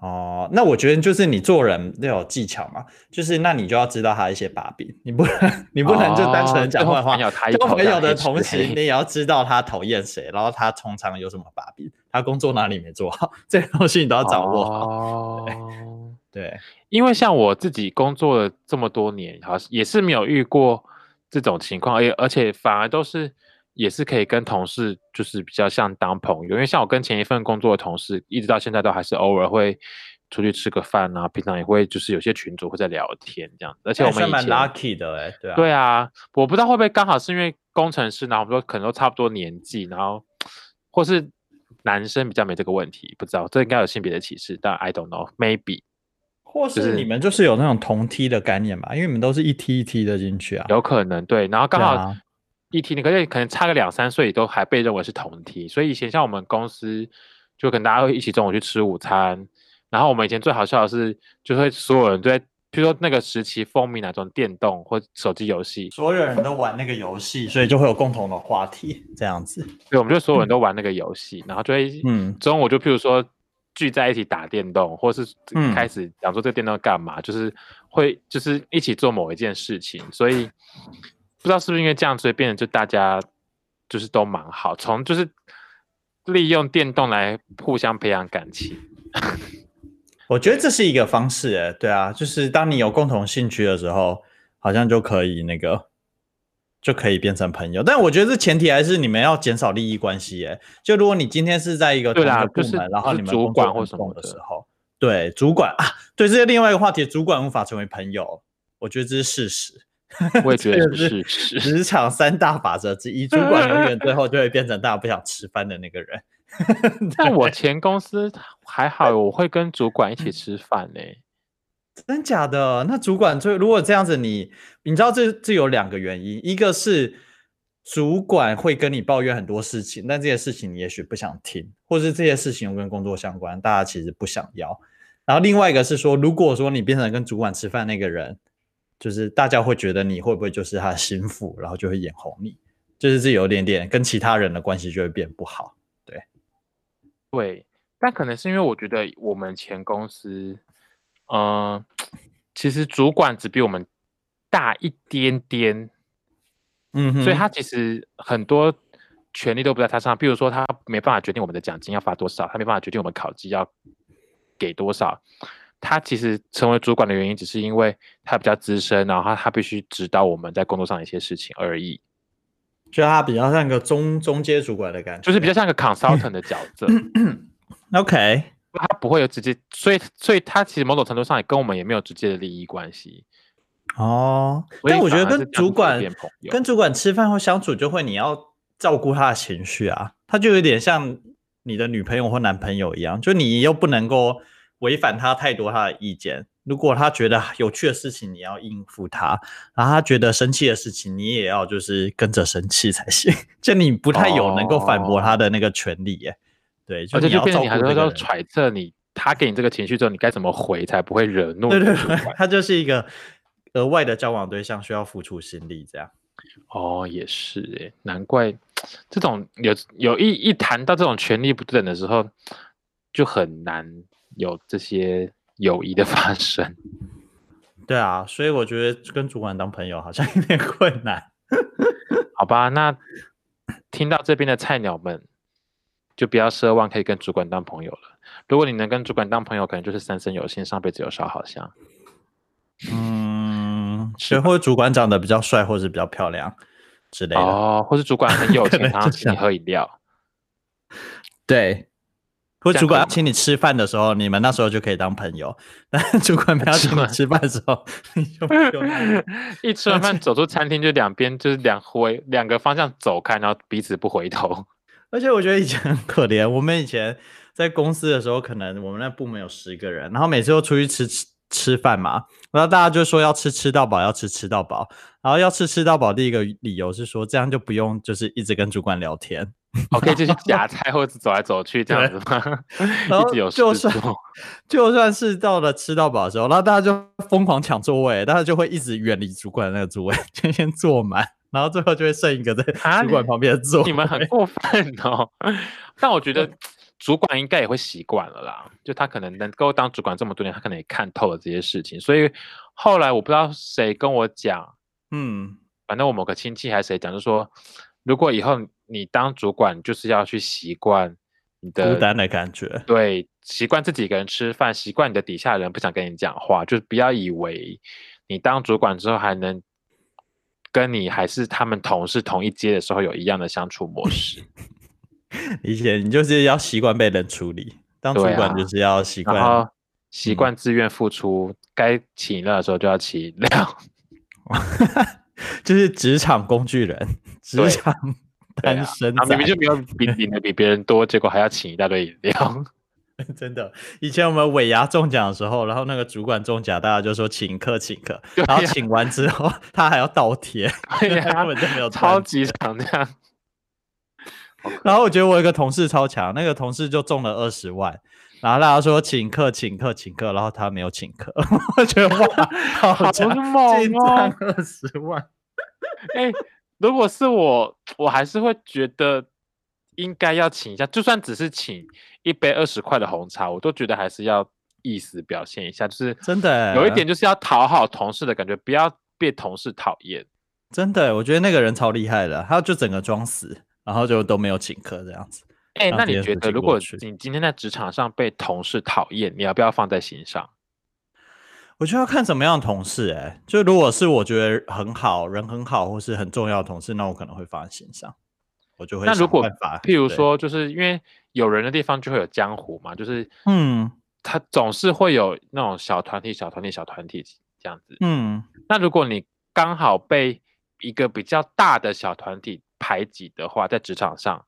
哦，那我觉得就是你做人要有技巧嘛，就是那你就要知道他一些把柄，你不能你不能就单纯讲坏话，交朋友的同时你也要知道他讨厌谁，然后他通常有什么把柄，他工作哪里没做好，这些东西你都要掌握好。哦对，因为像我自己工作了这么多年，好像也是没有遇过这种情况，而而且反而都是也是可以跟同事就是比较像当朋友，因为像我跟前一份工作的同事，一直到现在都还是偶尔会出去吃个饭啊，平常也会就是有些群主会在聊天这样子，而且我们以蛮 lucky 的哎、对啊，对啊，我不知道会不会刚好是因为工程师，然后我们说可能都差不多年纪，然后或是男生比较没这个问题，不知道这应该有性别的歧视，但 I don't know，maybe。或就是是你们就是有那种同梯的概念吧，因为你们都是一梯一梯的进去啊。有可能对，然后刚好一梯，你可能可能差个两三岁都还被认为是同梯，所以以前像我们公司就可能大家会一起中午去吃午餐，然后我们以前最好笑的是，就会所有人都在，比如说那个时期风靡哪种电动或手机游戏，所有人都玩那个游戏，所以就会有共同的话题，这样子。对，我们就所有人都玩那个游戏，然后就会嗯。中午就譬如说聚在一起打电动，或是嗯。开始讲说这个电动干嘛，就是会就是一起做某一件事情，所以不知道是不是因为这样，所以变得就大家就是都蛮好，从就是利用电动来互相培养感情。我觉得这是一个方式，哎，对啊，就是当你有共同兴趣的时候，好像就可以那个就可以变成朋友。但我觉得这前提还是你们要减少利益关系，哎，就如果你今天是在一个同对啦一个部就是门，然后你们主管或什么的的时候，对主管啊，对，这是另外一个话题，主管无法成为朋友，我觉得这是事实。我也觉得这个是。职场三大法则之一，主管永远最后就会变成大家不想吃饭的那个人。但我前公司还好，我会跟主管一起吃饭呢、真假的？那主管最如果这样子你，你知道这这有两个原因，一个是主管会跟你抱怨很多事情，但这些事情你也许不想听，或是这些事情又跟工作相关，大家其实不想要。然后另外一个是说，如果说你变成跟主管吃饭那个人，就是大家会觉得你会不会就是他的心腹，然后就会眼红你，就是这有点点跟其他人的关系就会变不好。对，对但可能是因为我觉得我们前公司，嗯、其实主管只比我们大一点点，嗯哼，所以他其实很多权利都不在他身上。比如说，他没办法决定我们的奖金要发多少，他没办法决定我们考绩要给多少。他其实成为主管的原因，只是因为他比较资深，然后他他必须指导我们在工作上的一些事情而已，就他比较像个中中阶主管的感觉，就是比较像个 consultant 的角色。OK。他不会有直接，所以所以他其实某种程度上也跟我们也没有直接的利益关系。哦，但我觉得跟主管跟主管吃饭或相处，就会你要照顾他的情绪啊，他就有点像你的女朋友或男朋友一样，就你又不能够违反他太多他的意见。如果他觉得有趣的事情，你要应付他；然后他觉得生气的事情，你也要就是跟着生气才行。就你不太有能够反驳他的那个权利耶。对，就而且就你要照变成你还是顾这个人。揣测你他给你这个情绪之后，你该怎么回才不会惹怒他就是一个额外的交往对象，需要付出心力这样。哦，也是诶，难怪这种有有一一谈到这种权力不对等的时候，就很难有这些友谊的发生。对啊，所以我觉得跟主管当朋友好像 有点困难。好吧，那听到这边的菜鸟们，就不要奢望可以跟主管当朋友了。如果你能跟主管当朋友，可能就是三生有幸，上辈子有烧好香。嗯，是或者主管长得比较帅，或者比较漂亮之类的。哦，或是主管很有钱，可能就常常请你喝饮料。对，或者主管请你吃饭的时候，你们那时候就可以当朋友；但主管没有请你吃饭的时候，你就不用。一吃完饭走出餐厅，就两边就是两回两个方向走开，然后彼此不回头。而且我觉得以前很可怜，我们以前在公司的时候，可能我们那部门有十个人，然后每次都出去吃吃吃吃饭嘛，然后大家就说要吃吃到饱，要吃吃到饱，然后要吃吃到饱，第一个理由是说这样就不用就是一直跟主管聊天，我可以继续夹菜或者走来走去这样子吗？然后就算。就算是到了吃到饱的时候，然后大家就疯狂抢座位，大家就会一直远离主管的那个座位，就先坐满，然后最后就会剩一个在啊主管旁边的座位。你们很过分哦。但我觉得主管应该也会习惯了啦，就他可能能够当主管这么多年，他可能也看透了这些事情，所以后来我不知道谁跟我讲，嗯，反正我某个亲戚还是谁讲，就说如果以后你当主管，就是要去习惯你的孤单的感觉。对，习惯自己一个人吃饭，习惯你的底下人不想跟你讲话，就是不要以为你当主管之后还能跟你还是他们同事同一阶的时候有一样的相处模式。以前你就是要习惯被人处理，当主管就是要习然惯。后习惯自愿付出，该请饮料的时候就要请饮料。就是职场工具人，职对场单身啊，明明就没有比领的比别人多，结果还要请一大堆饮料。真的，以前我们尾牙中奖的时候，然后那个主管中奖，大家就说请客请客，对然后呀请完之后他还要倒贴，根本就没有超赚级常这样。然后我觉得我有一个同事超强，那个同事就中了二十万，然后大家说请客请客请客，然后他没有请客，我觉得哇，好好强，猛进哦账二十万，哎、如果是我，我还是会觉得应该要请一下，就算只是请一杯二十块的红茶，我都觉得还是要意思表现一下，就是真的欸有一点就是要讨好同事的感觉，不要被同事讨厌。真的，我觉得那个人超厉害的，他就整个装死，然后就都没有请客这样子。哎、让那你觉得，如果你今天在职场上被同事讨厌，你要不要放在心上？我觉得要看怎么样的同事、欸，就如果是我觉得很好人很好或是很重要的同事，那我可能会放在心上，我就会想那如果譬如说，就是因为有人的地方就会有江湖嘛，就是嗯他总是会有那种小团体、小团体、小团体这样子。嗯，那如果你刚好被一个比较大的小团体排挤的话，在职场上，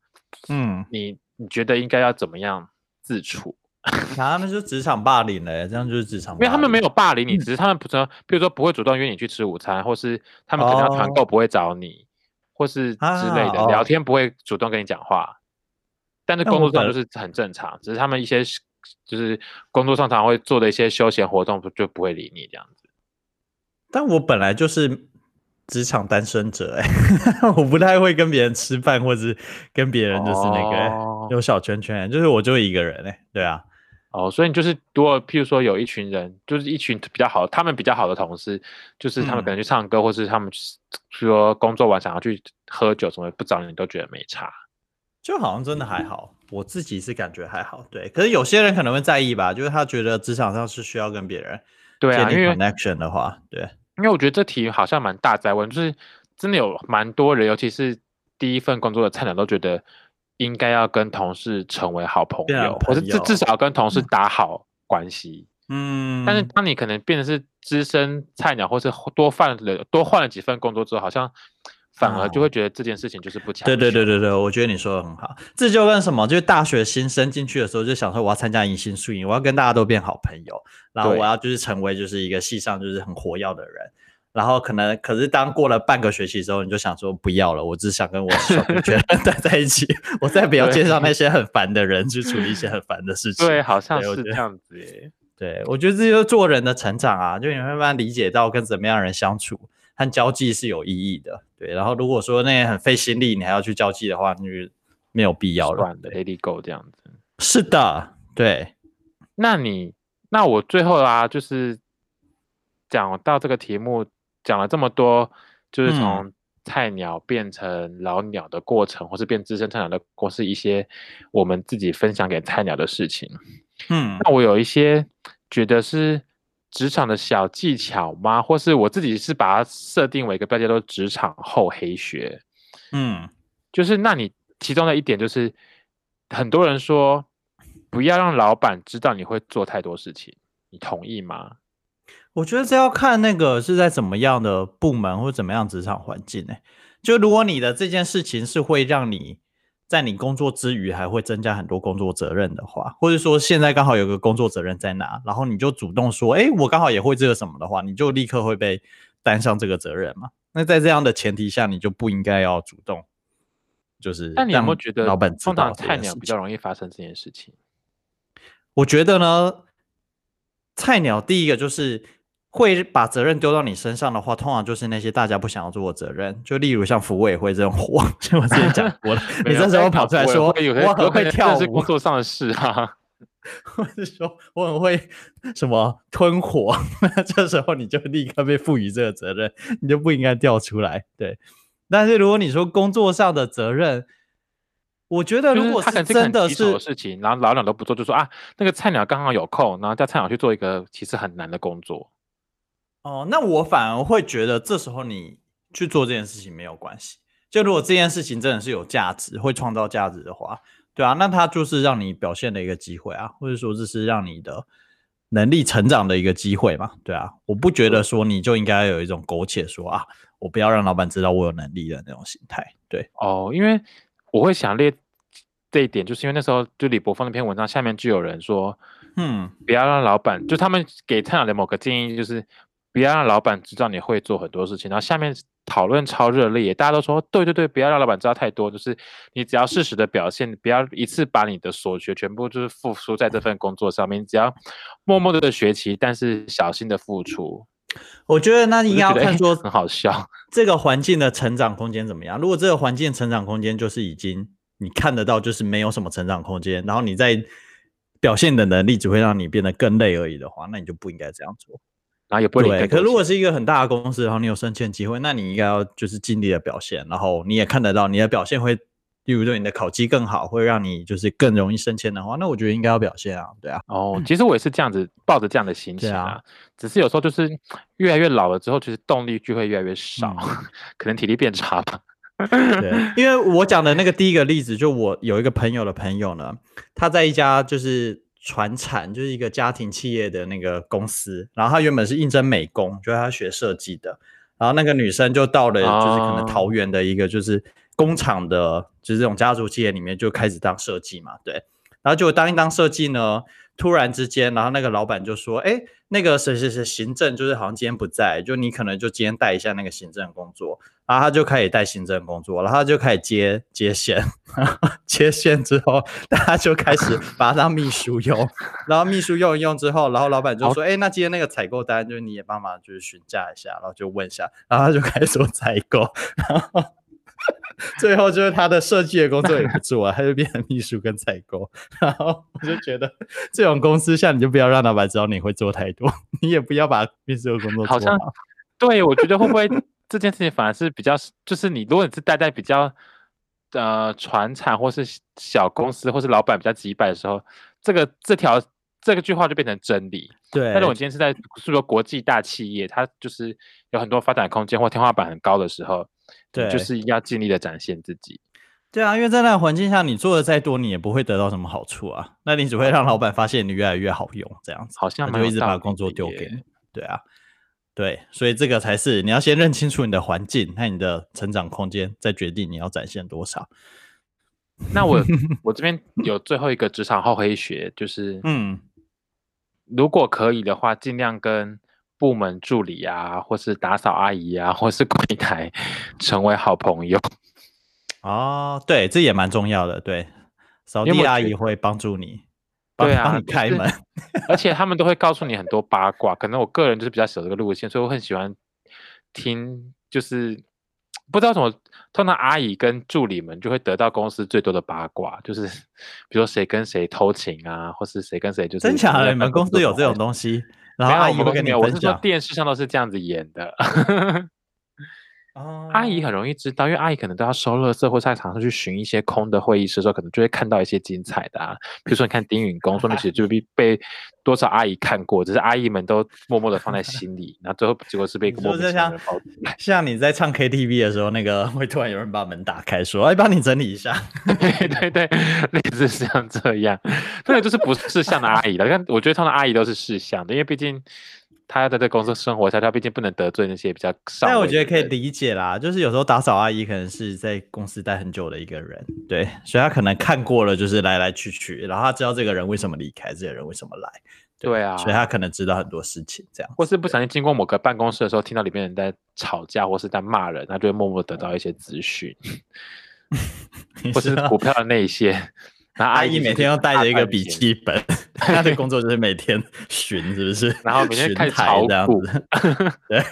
嗯，你你觉得应该要怎么样自处？他们就职场霸凌了、这样就是职场霸凌。因为他们没有霸凌嗯你，只是他们不知道，比如说不会主动约你去吃午餐，或是他们可能要团购不会找你，或是之类的、聊天不会主动跟你讲话。但是工作上就是很正常，只是他们一些就是工作上常会做的一些休闲活动，就不会理你这样子。但我本来就是职场单身者、欸，我不太会跟别人吃饭，或是跟别人就是那个、哦有小圈圈，就是我就一个人哎、对啊，哦，所以你就是如果譬如说有一群人，就是一群比较好，他们比较好的同事，就是他们可能去唱歌，或是他们说工作完想要去喝酒什么，不找你都觉得没差。就好像真的还好，我自己是感觉还好，对。可是有些人可能会在意吧，就是他觉得职场上是需要跟别人对啊，建立因为 connection 的话，对，因为我觉得这题好像蛮大在问，就是真的有蛮多人，尤其是第一份工作的菜鸟，都觉得应该要跟同事成为好朋友，或者至至少跟同事打好关系。嗯，但是当你可能变得是资深菜鸟，或是多换了多换了几份工作之后，好像反而就会觉得这件事情就是不强。对对对对对，我觉得你说的很好。这就跟什么，就是大学新生进去的时候就想说，我要参加迎新宿营，我要跟大家都变好朋友，然后我要就是成为就是一个系上就是很活跃的人。然后可能可是当过了半个学期之后，你就想说不要了，我只想跟我小同学 待在一起，我再不要介绍那些很烦的人去处理一些很烦的事情。对，好像是这样子耶。对，我觉得这就是做人的成长啊，就你会慢慢理解到跟怎么样人相处和交际是有意义的。对，然后如果说那些很费心力，你还要去交际的话，那就没有必要了。算了，Let it go 这样子。是的，对，那你，那我最后啊，就是讲到这个题目，讲了这么多，就是嗯从菜鸟变成老鸟的过程，或是变资深菜鸟的过，是一些我们自己分享给菜鸟的事情。嗯那我有一些觉得是职场的小技巧吗？或是我自己是把它设定为一个标签，都职场厚黑学。嗯就是那你其中的一点就是，很多人说不要让老板知道你会做太多事情，你同意吗？我觉得这要看那个是在怎么样的部门或怎么样职场环境呢、就如果你的这件事情是会让你在你工作之余还会增加很多工作责任的话，或者说现在刚好有个工作责任在哪，然后你就主动说，哎，我刚好也会这个什么的话，你就立刻会被担上这个责任嘛。那在这样的前提下，你就不应该要主动，就是那你有没有让觉得，老板知通道常菜鸟比较容易发生这件事情？我觉得呢，菜鸟第一个就是会把责任丢到你身上的话，通常就是那些大家不想要做的责任，就例如像服委会这种活，像我之前讲过了，你这时候跑出来说我很会跳舞是工，作上的事啊。或者说我很会什么吞火，那 这时候你就立刻被赋予这个责任，你就不应该掉出来。对，但是如果你说工作上的责任，我觉得如果是真的是的事情，然后老鸟都不做，就说啊，那个菜鸟刚好有空，然后叫菜鸟去做一个其实很难的工作。哦，那我反而会觉得这时候你去做这件事情没有关系。就如果这件事情真的是有价值，会创造价值的话，对啊，那它就是让你表现的一个机会啊，或者说这是让你的能力成长的一个机会嘛，对啊，我不觉得说你就应该有一种苟且说啊，我不要让老板知道我有能力的那种心态，对，哦，因为我会想列这一点，就是因为那时候就李博峰那篇文章下面就有人说，嗯，不要让老板，就他们给菜鸟的某个建议就是不要让老板知道你会做很多事情，然后下面讨论超热烈，大家都说对对对，不要让老板知道太多，就是你只要适时的表现，不要一次把你的所学全部就是付出在这份工作上面，你只要默默的学习，但是小心的付出。我觉得那应该要看说 很好笑，这个环境的成长空间怎么样？如果这个环境成长空间就是已经你看得到，就是没有什么成长空间，然后你在表现的能力只会让你变得更累而已的话，那你就不应该这样做。然后也不会领对，可如果是一个很大的公司，然后你有升迁机会，那你应该要就是尽力的表现，然后你也看得到你的表现会，例如对你的考绩更好，会让你就是更容易升迁的话，那我觉得应该要表现啊，对啊，哦，其实我也是这样子抱着这样的心情啊啊，只是有时候就是越来越老了之后，其实动力就会越来越少，嗯。可能体力变差吧。对，因为我讲的那个第一个例子，就我有一个朋友的朋友呢，他在一家就是船产，就是一个家庭企业的那个公司，然后他原本是应征美工，就是他学设计的，然后那个女生就到了就是可能哦。桃园的一个就是工厂的，就是这种家族企业里面就开始当设计嘛，对，然后就当一当设计呢，突然之间，然后那个老板就说：“哎，那个谁谁谁行政就是好像今天不在，就你可能就今天带一下那个行政工作。”然后他就开始带行政工作，然后他就开始接接线，接线之后，大家就开始把他当秘书用，然后秘书用一用之后，然后老板就说：“哎，那今天那个采购单就是你也帮忙就是询价一下，然后就问一下，然后他就开始做采购，然后。”最后就是他的设计的工作也不做了，他就变成秘书跟采购。然后我就觉得这种公司，像你就不要让老板知道你会做太多，你也不要把秘书的工作做好像 对，我觉得会不会这件事情反而是比较，就是你如果你是待在比较呃传产或是小公司，或是老板比较急败的时候，这个这条这个句话就变成真理。对，但是我今天是在是说国际大企业，它就是有很多发展空间或天花板很高的时候，对就对是要尽力的展现自己。对啊，因为在那个环境下，你做的再多，你也不会得到什么好处啊。那你只会让老板发现你越来越好用，这样子，好像他就一直把工作丢给你。对啊，对，所以这个才是你要先认清楚你的环境和你的成长空间，再决定你要展现多少。那我 我这边有最后一个职场厚黑学，就是嗯，如果可以的话，尽量跟部门助理啊，或是打扫阿姨啊，或是柜台成为好朋友。哦，对，这也蛮重要的。对，扫地阿姨会帮助你，帮对啊帮你开门。而且他们都会告诉你很多八卦。可能我个人就是比较喜欢这个路线，所以我很喜欢听，就是不知道怎么，通常阿姨跟助理们就会得到公司最多的八卦，就是比如说谁跟谁偷情啊，或是谁跟谁就是真假的？你们公司有这种？东西？然，后阿姨会跟你我们公司没有，我是说。电视上都是这样子演的。哦阿姨很容易知道，因为阿姨可能都要收垃圾，或是在场上去巡一些空的会议室的时候，可能就会看到一些精彩的啊。比如说，你看丁允恭，说明其实就被 被多少阿姨看过，只是阿姨们都默默的放在心里，然后最后结果是被一个你莫名其妙说这像。像你在唱 KTV 的时候，那个会突然有人把门打开，说：“哎，帮你整理一下。对对对，类似像这样，那个就是不是像的阿姨了。但我觉得他们阿姨都是事项的，因为毕竟他要在这公司生活下，他毕竟不能得罪那些比较”上位的人。但我觉得可以理解啦，就是有时候打扫阿姨可能是在公司待很久的一个人，对，所以他可能看过了，就是来来去去，然后他知道这个人为什么离开，这个人为什么来，对啊所以他可能知道很多事情，这样。或是不小心经过某个办公室的时候，听到里面人在吵架，或是在骂人，他就会默默得到一些资讯，或是股票的内线。然 后阿姨每天都带着一个笔。记本，她的工作就是每天巡，是不是？然后每天巡开始台炒股这样子。对，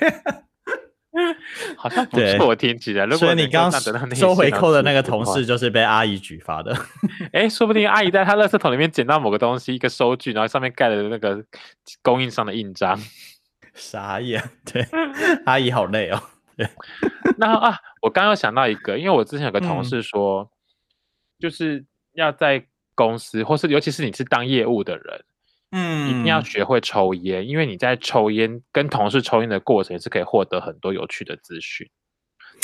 好像不错。我，听起来。如果你刚这样得到内收回扣的那个同事，就是被阿姨举发的。哎，说不定阿姨在她垃圾桶里面捡到某个东西，一个收据，然后上面盖了那个供应商的印章。傻眼，对，阿姨好累哦。对那啊，我刚刚有想到一个，因为我之前有个同嗯事说，就是要在公司，或是尤其是你是当业务的人，嗯一定要学会抽烟，因为你在抽烟跟同事抽烟的过程是可以获得很多有趣的资讯。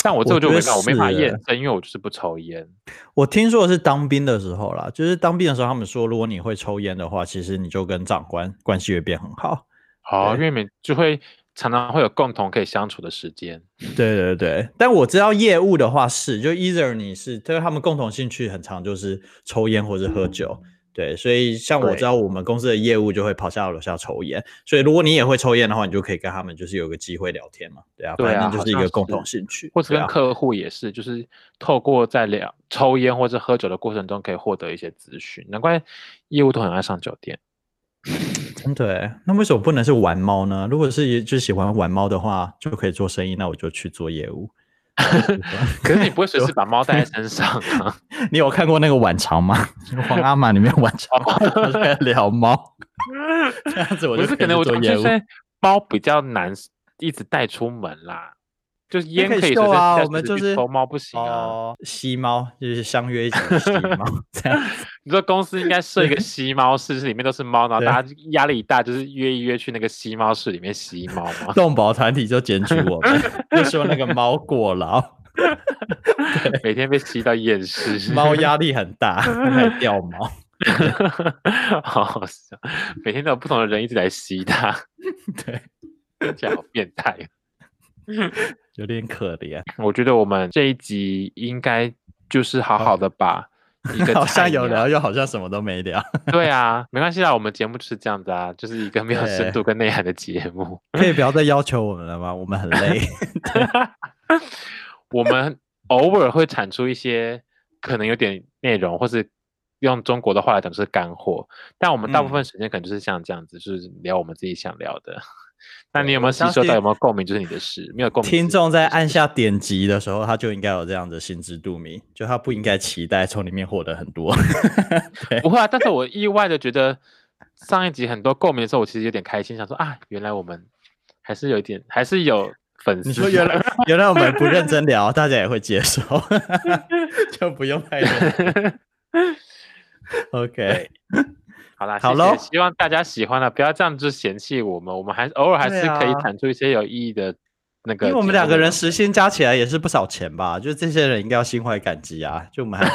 但我这个就没办法，我没法验证，因为我就是不抽烟。我听说的是当兵的时候啦，就是当兵的时候，他们说，如果你会抽烟的话，其实你就跟长官关系会变很好。好，对因为每就会常常会有共同可以相处的时间。对对对，但我知道业务的话是，就 either 你是，就是他们共同兴趣很长，就是抽烟或者喝酒。对，所以像我知道我们公司的业务就会跑下楼下抽烟，所以如果你也会抽烟的话，你就可以跟他们就是有个机会聊天嘛。对啊，对啊就是一个共同是兴趣，或者跟客户也是，就是透过在聊抽烟或者喝酒的过程中，可以获得一些资讯。难怪业务都很爱上酒店。真的欸，那为什么不能是玩猫呢？如果是就喜欢玩猫的话，就可以做生意，那我就去做业务。可是你不会随时把猫带在身上啊？你有看过那个晚潮吗？皇阿玛里面晚长，他 就在聊猫，这样子我不，就是可能我就是猫比较难一直带出门啦。就是烟可以可以随秀啊我们就是随时去抽猫不行啊。哦，吸猫就是相约一起吸猫，这样子。你说公司应该设一个吸猫室，是里面都是猫，然后大家压力一大，就是约一约去那个吸猫室里面吸猫吗？动保团体就检举我们，就说那个猫过劳，每天被吸到厌世，猫压力很大，还掉毛。好好笑，每天都有不同的人一直来吸它，对，听起来好变态。有点可怜。我觉得我们这一集应该就是好好的把一个 好菜像有聊，又好像什么都没聊。对啊，没关系啦，我们节目就是这样子啊，就是一个没有深度跟内涵的节目。可以不要再要求我们了吗？我们很累。我们偶尔会产出一些可能有点内容，或是用中国的话来讲是干货，但我们大部嗯分时间可能就是像这样子，就是聊我们自己想聊的。那你有没有我相信吸收到？有没有共鸣？就是你的事，没有共鸣。听众在按下点击的时候，他就应该有这样的心知肚明，就他不应该期待从里面获得很多。不会啊，但是我意外的觉得上一集很多共鸣的时候，我其实有点开心，想说啊，原来我们还是有一点，还是有粉丝。你说原来 原来我们不认真聊，大家也会接受，就不用太认真。OK，好啦，好咯谢，希望大家喜欢了，不要这样子嫌弃我们，我们还偶尔还是可以啊产出一些有意义的那个。因为我们两个人时薪加起来也是不少钱吧，就这些人应该要心怀感激啊！就我们还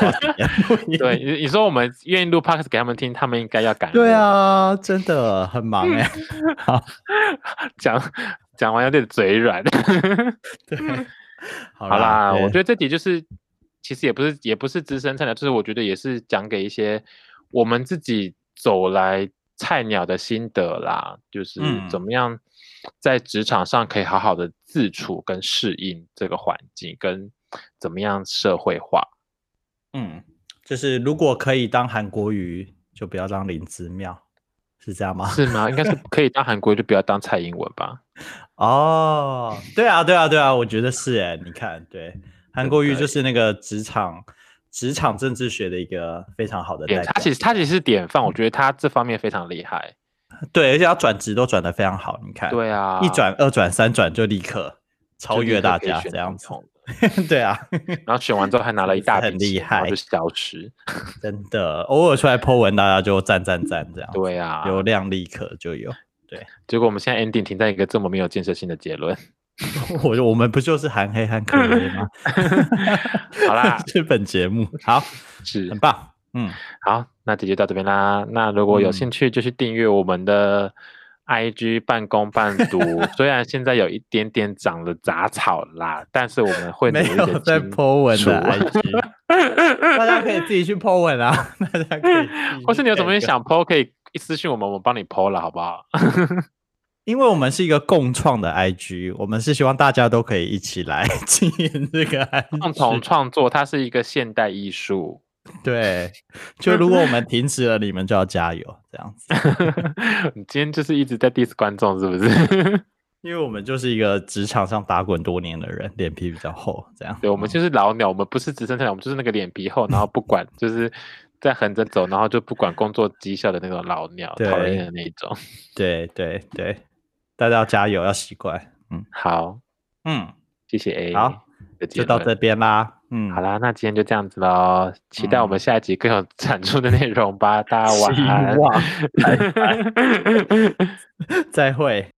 对，你你说我们愿意录 podcast 给他们听，他们应该要感恩。对，啊，真的很忙哎、好 讲讲完有点嘴软。对，好好啦，我觉得得这题就是其实也不是也不是资深菜鸟，就是我觉得也是讲给一些我们自己走来菜鸟的心得啦，就是嗯怎么样在职场上可以好好的自处跟适应这个环境，跟怎么样社会化。嗯，就是如果可以当韩国瑜，就不要当林之妙，是这样吗？是吗？应该是可以当韩国瑜就不要当蔡英文吧？哦，对啊，对啊，对啊，我觉得是哎，你看，对，韩国瑜就是那个职场职场政治学的一个非常好的代表，他其实他其实是典范，我觉得他这方面非常厉害。对，而且他转职都转的非常好，你看，对啊，一转、二转、三转就立刻超越大家这样子，对啊，然后选完之后还拿了一大笔很厉害就消失。真的，偶尔出来 po 文，大家就赞赞赞这样，对啊，流量立刻就有。对结果我们现在 ending 停在一个这么没有建设性的结论。我我们不就是含黑和可黑吗？好啦，是本节目好，是很棒，嗯，好，那这就到这边啦。那如果有嗯兴趣，就去订阅我们的 IG 半工半读。虽然现在有一点点长了杂草啦，但是我们会努没有在 po 文的 IG，大家可以自己去 po 文啊，大家可以或是你有什么想 PO，可以私信我们，我们帮你 PO 了，好不好？因为我们是一个共创的 IG，我们是希望大家都可以一起来 经营这个 IG，共同创作，它是一个现代艺术。对，就如果我们停止了，你们就要加油，这样子，你今天就是一直在 diss 观众，是不是？因为我们就是一个职场上打滚多年的人，脸皮比较厚，这样。对，我们就是老鸟，我们不是资深菜鸟，我们就是那个脸皮厚，然后不管就是在横着走，然后就不管工作绩效的那种老鸟，对讨厌的那一种。对对对，大家要加油，要习惯。嗯好，嗯，谢谢 A，好，就到这边啦。嗯，好啦，那今天就这样子喽，期待我们嗯下一集更有产出的内容吧。大家晚安。拜拜 再会。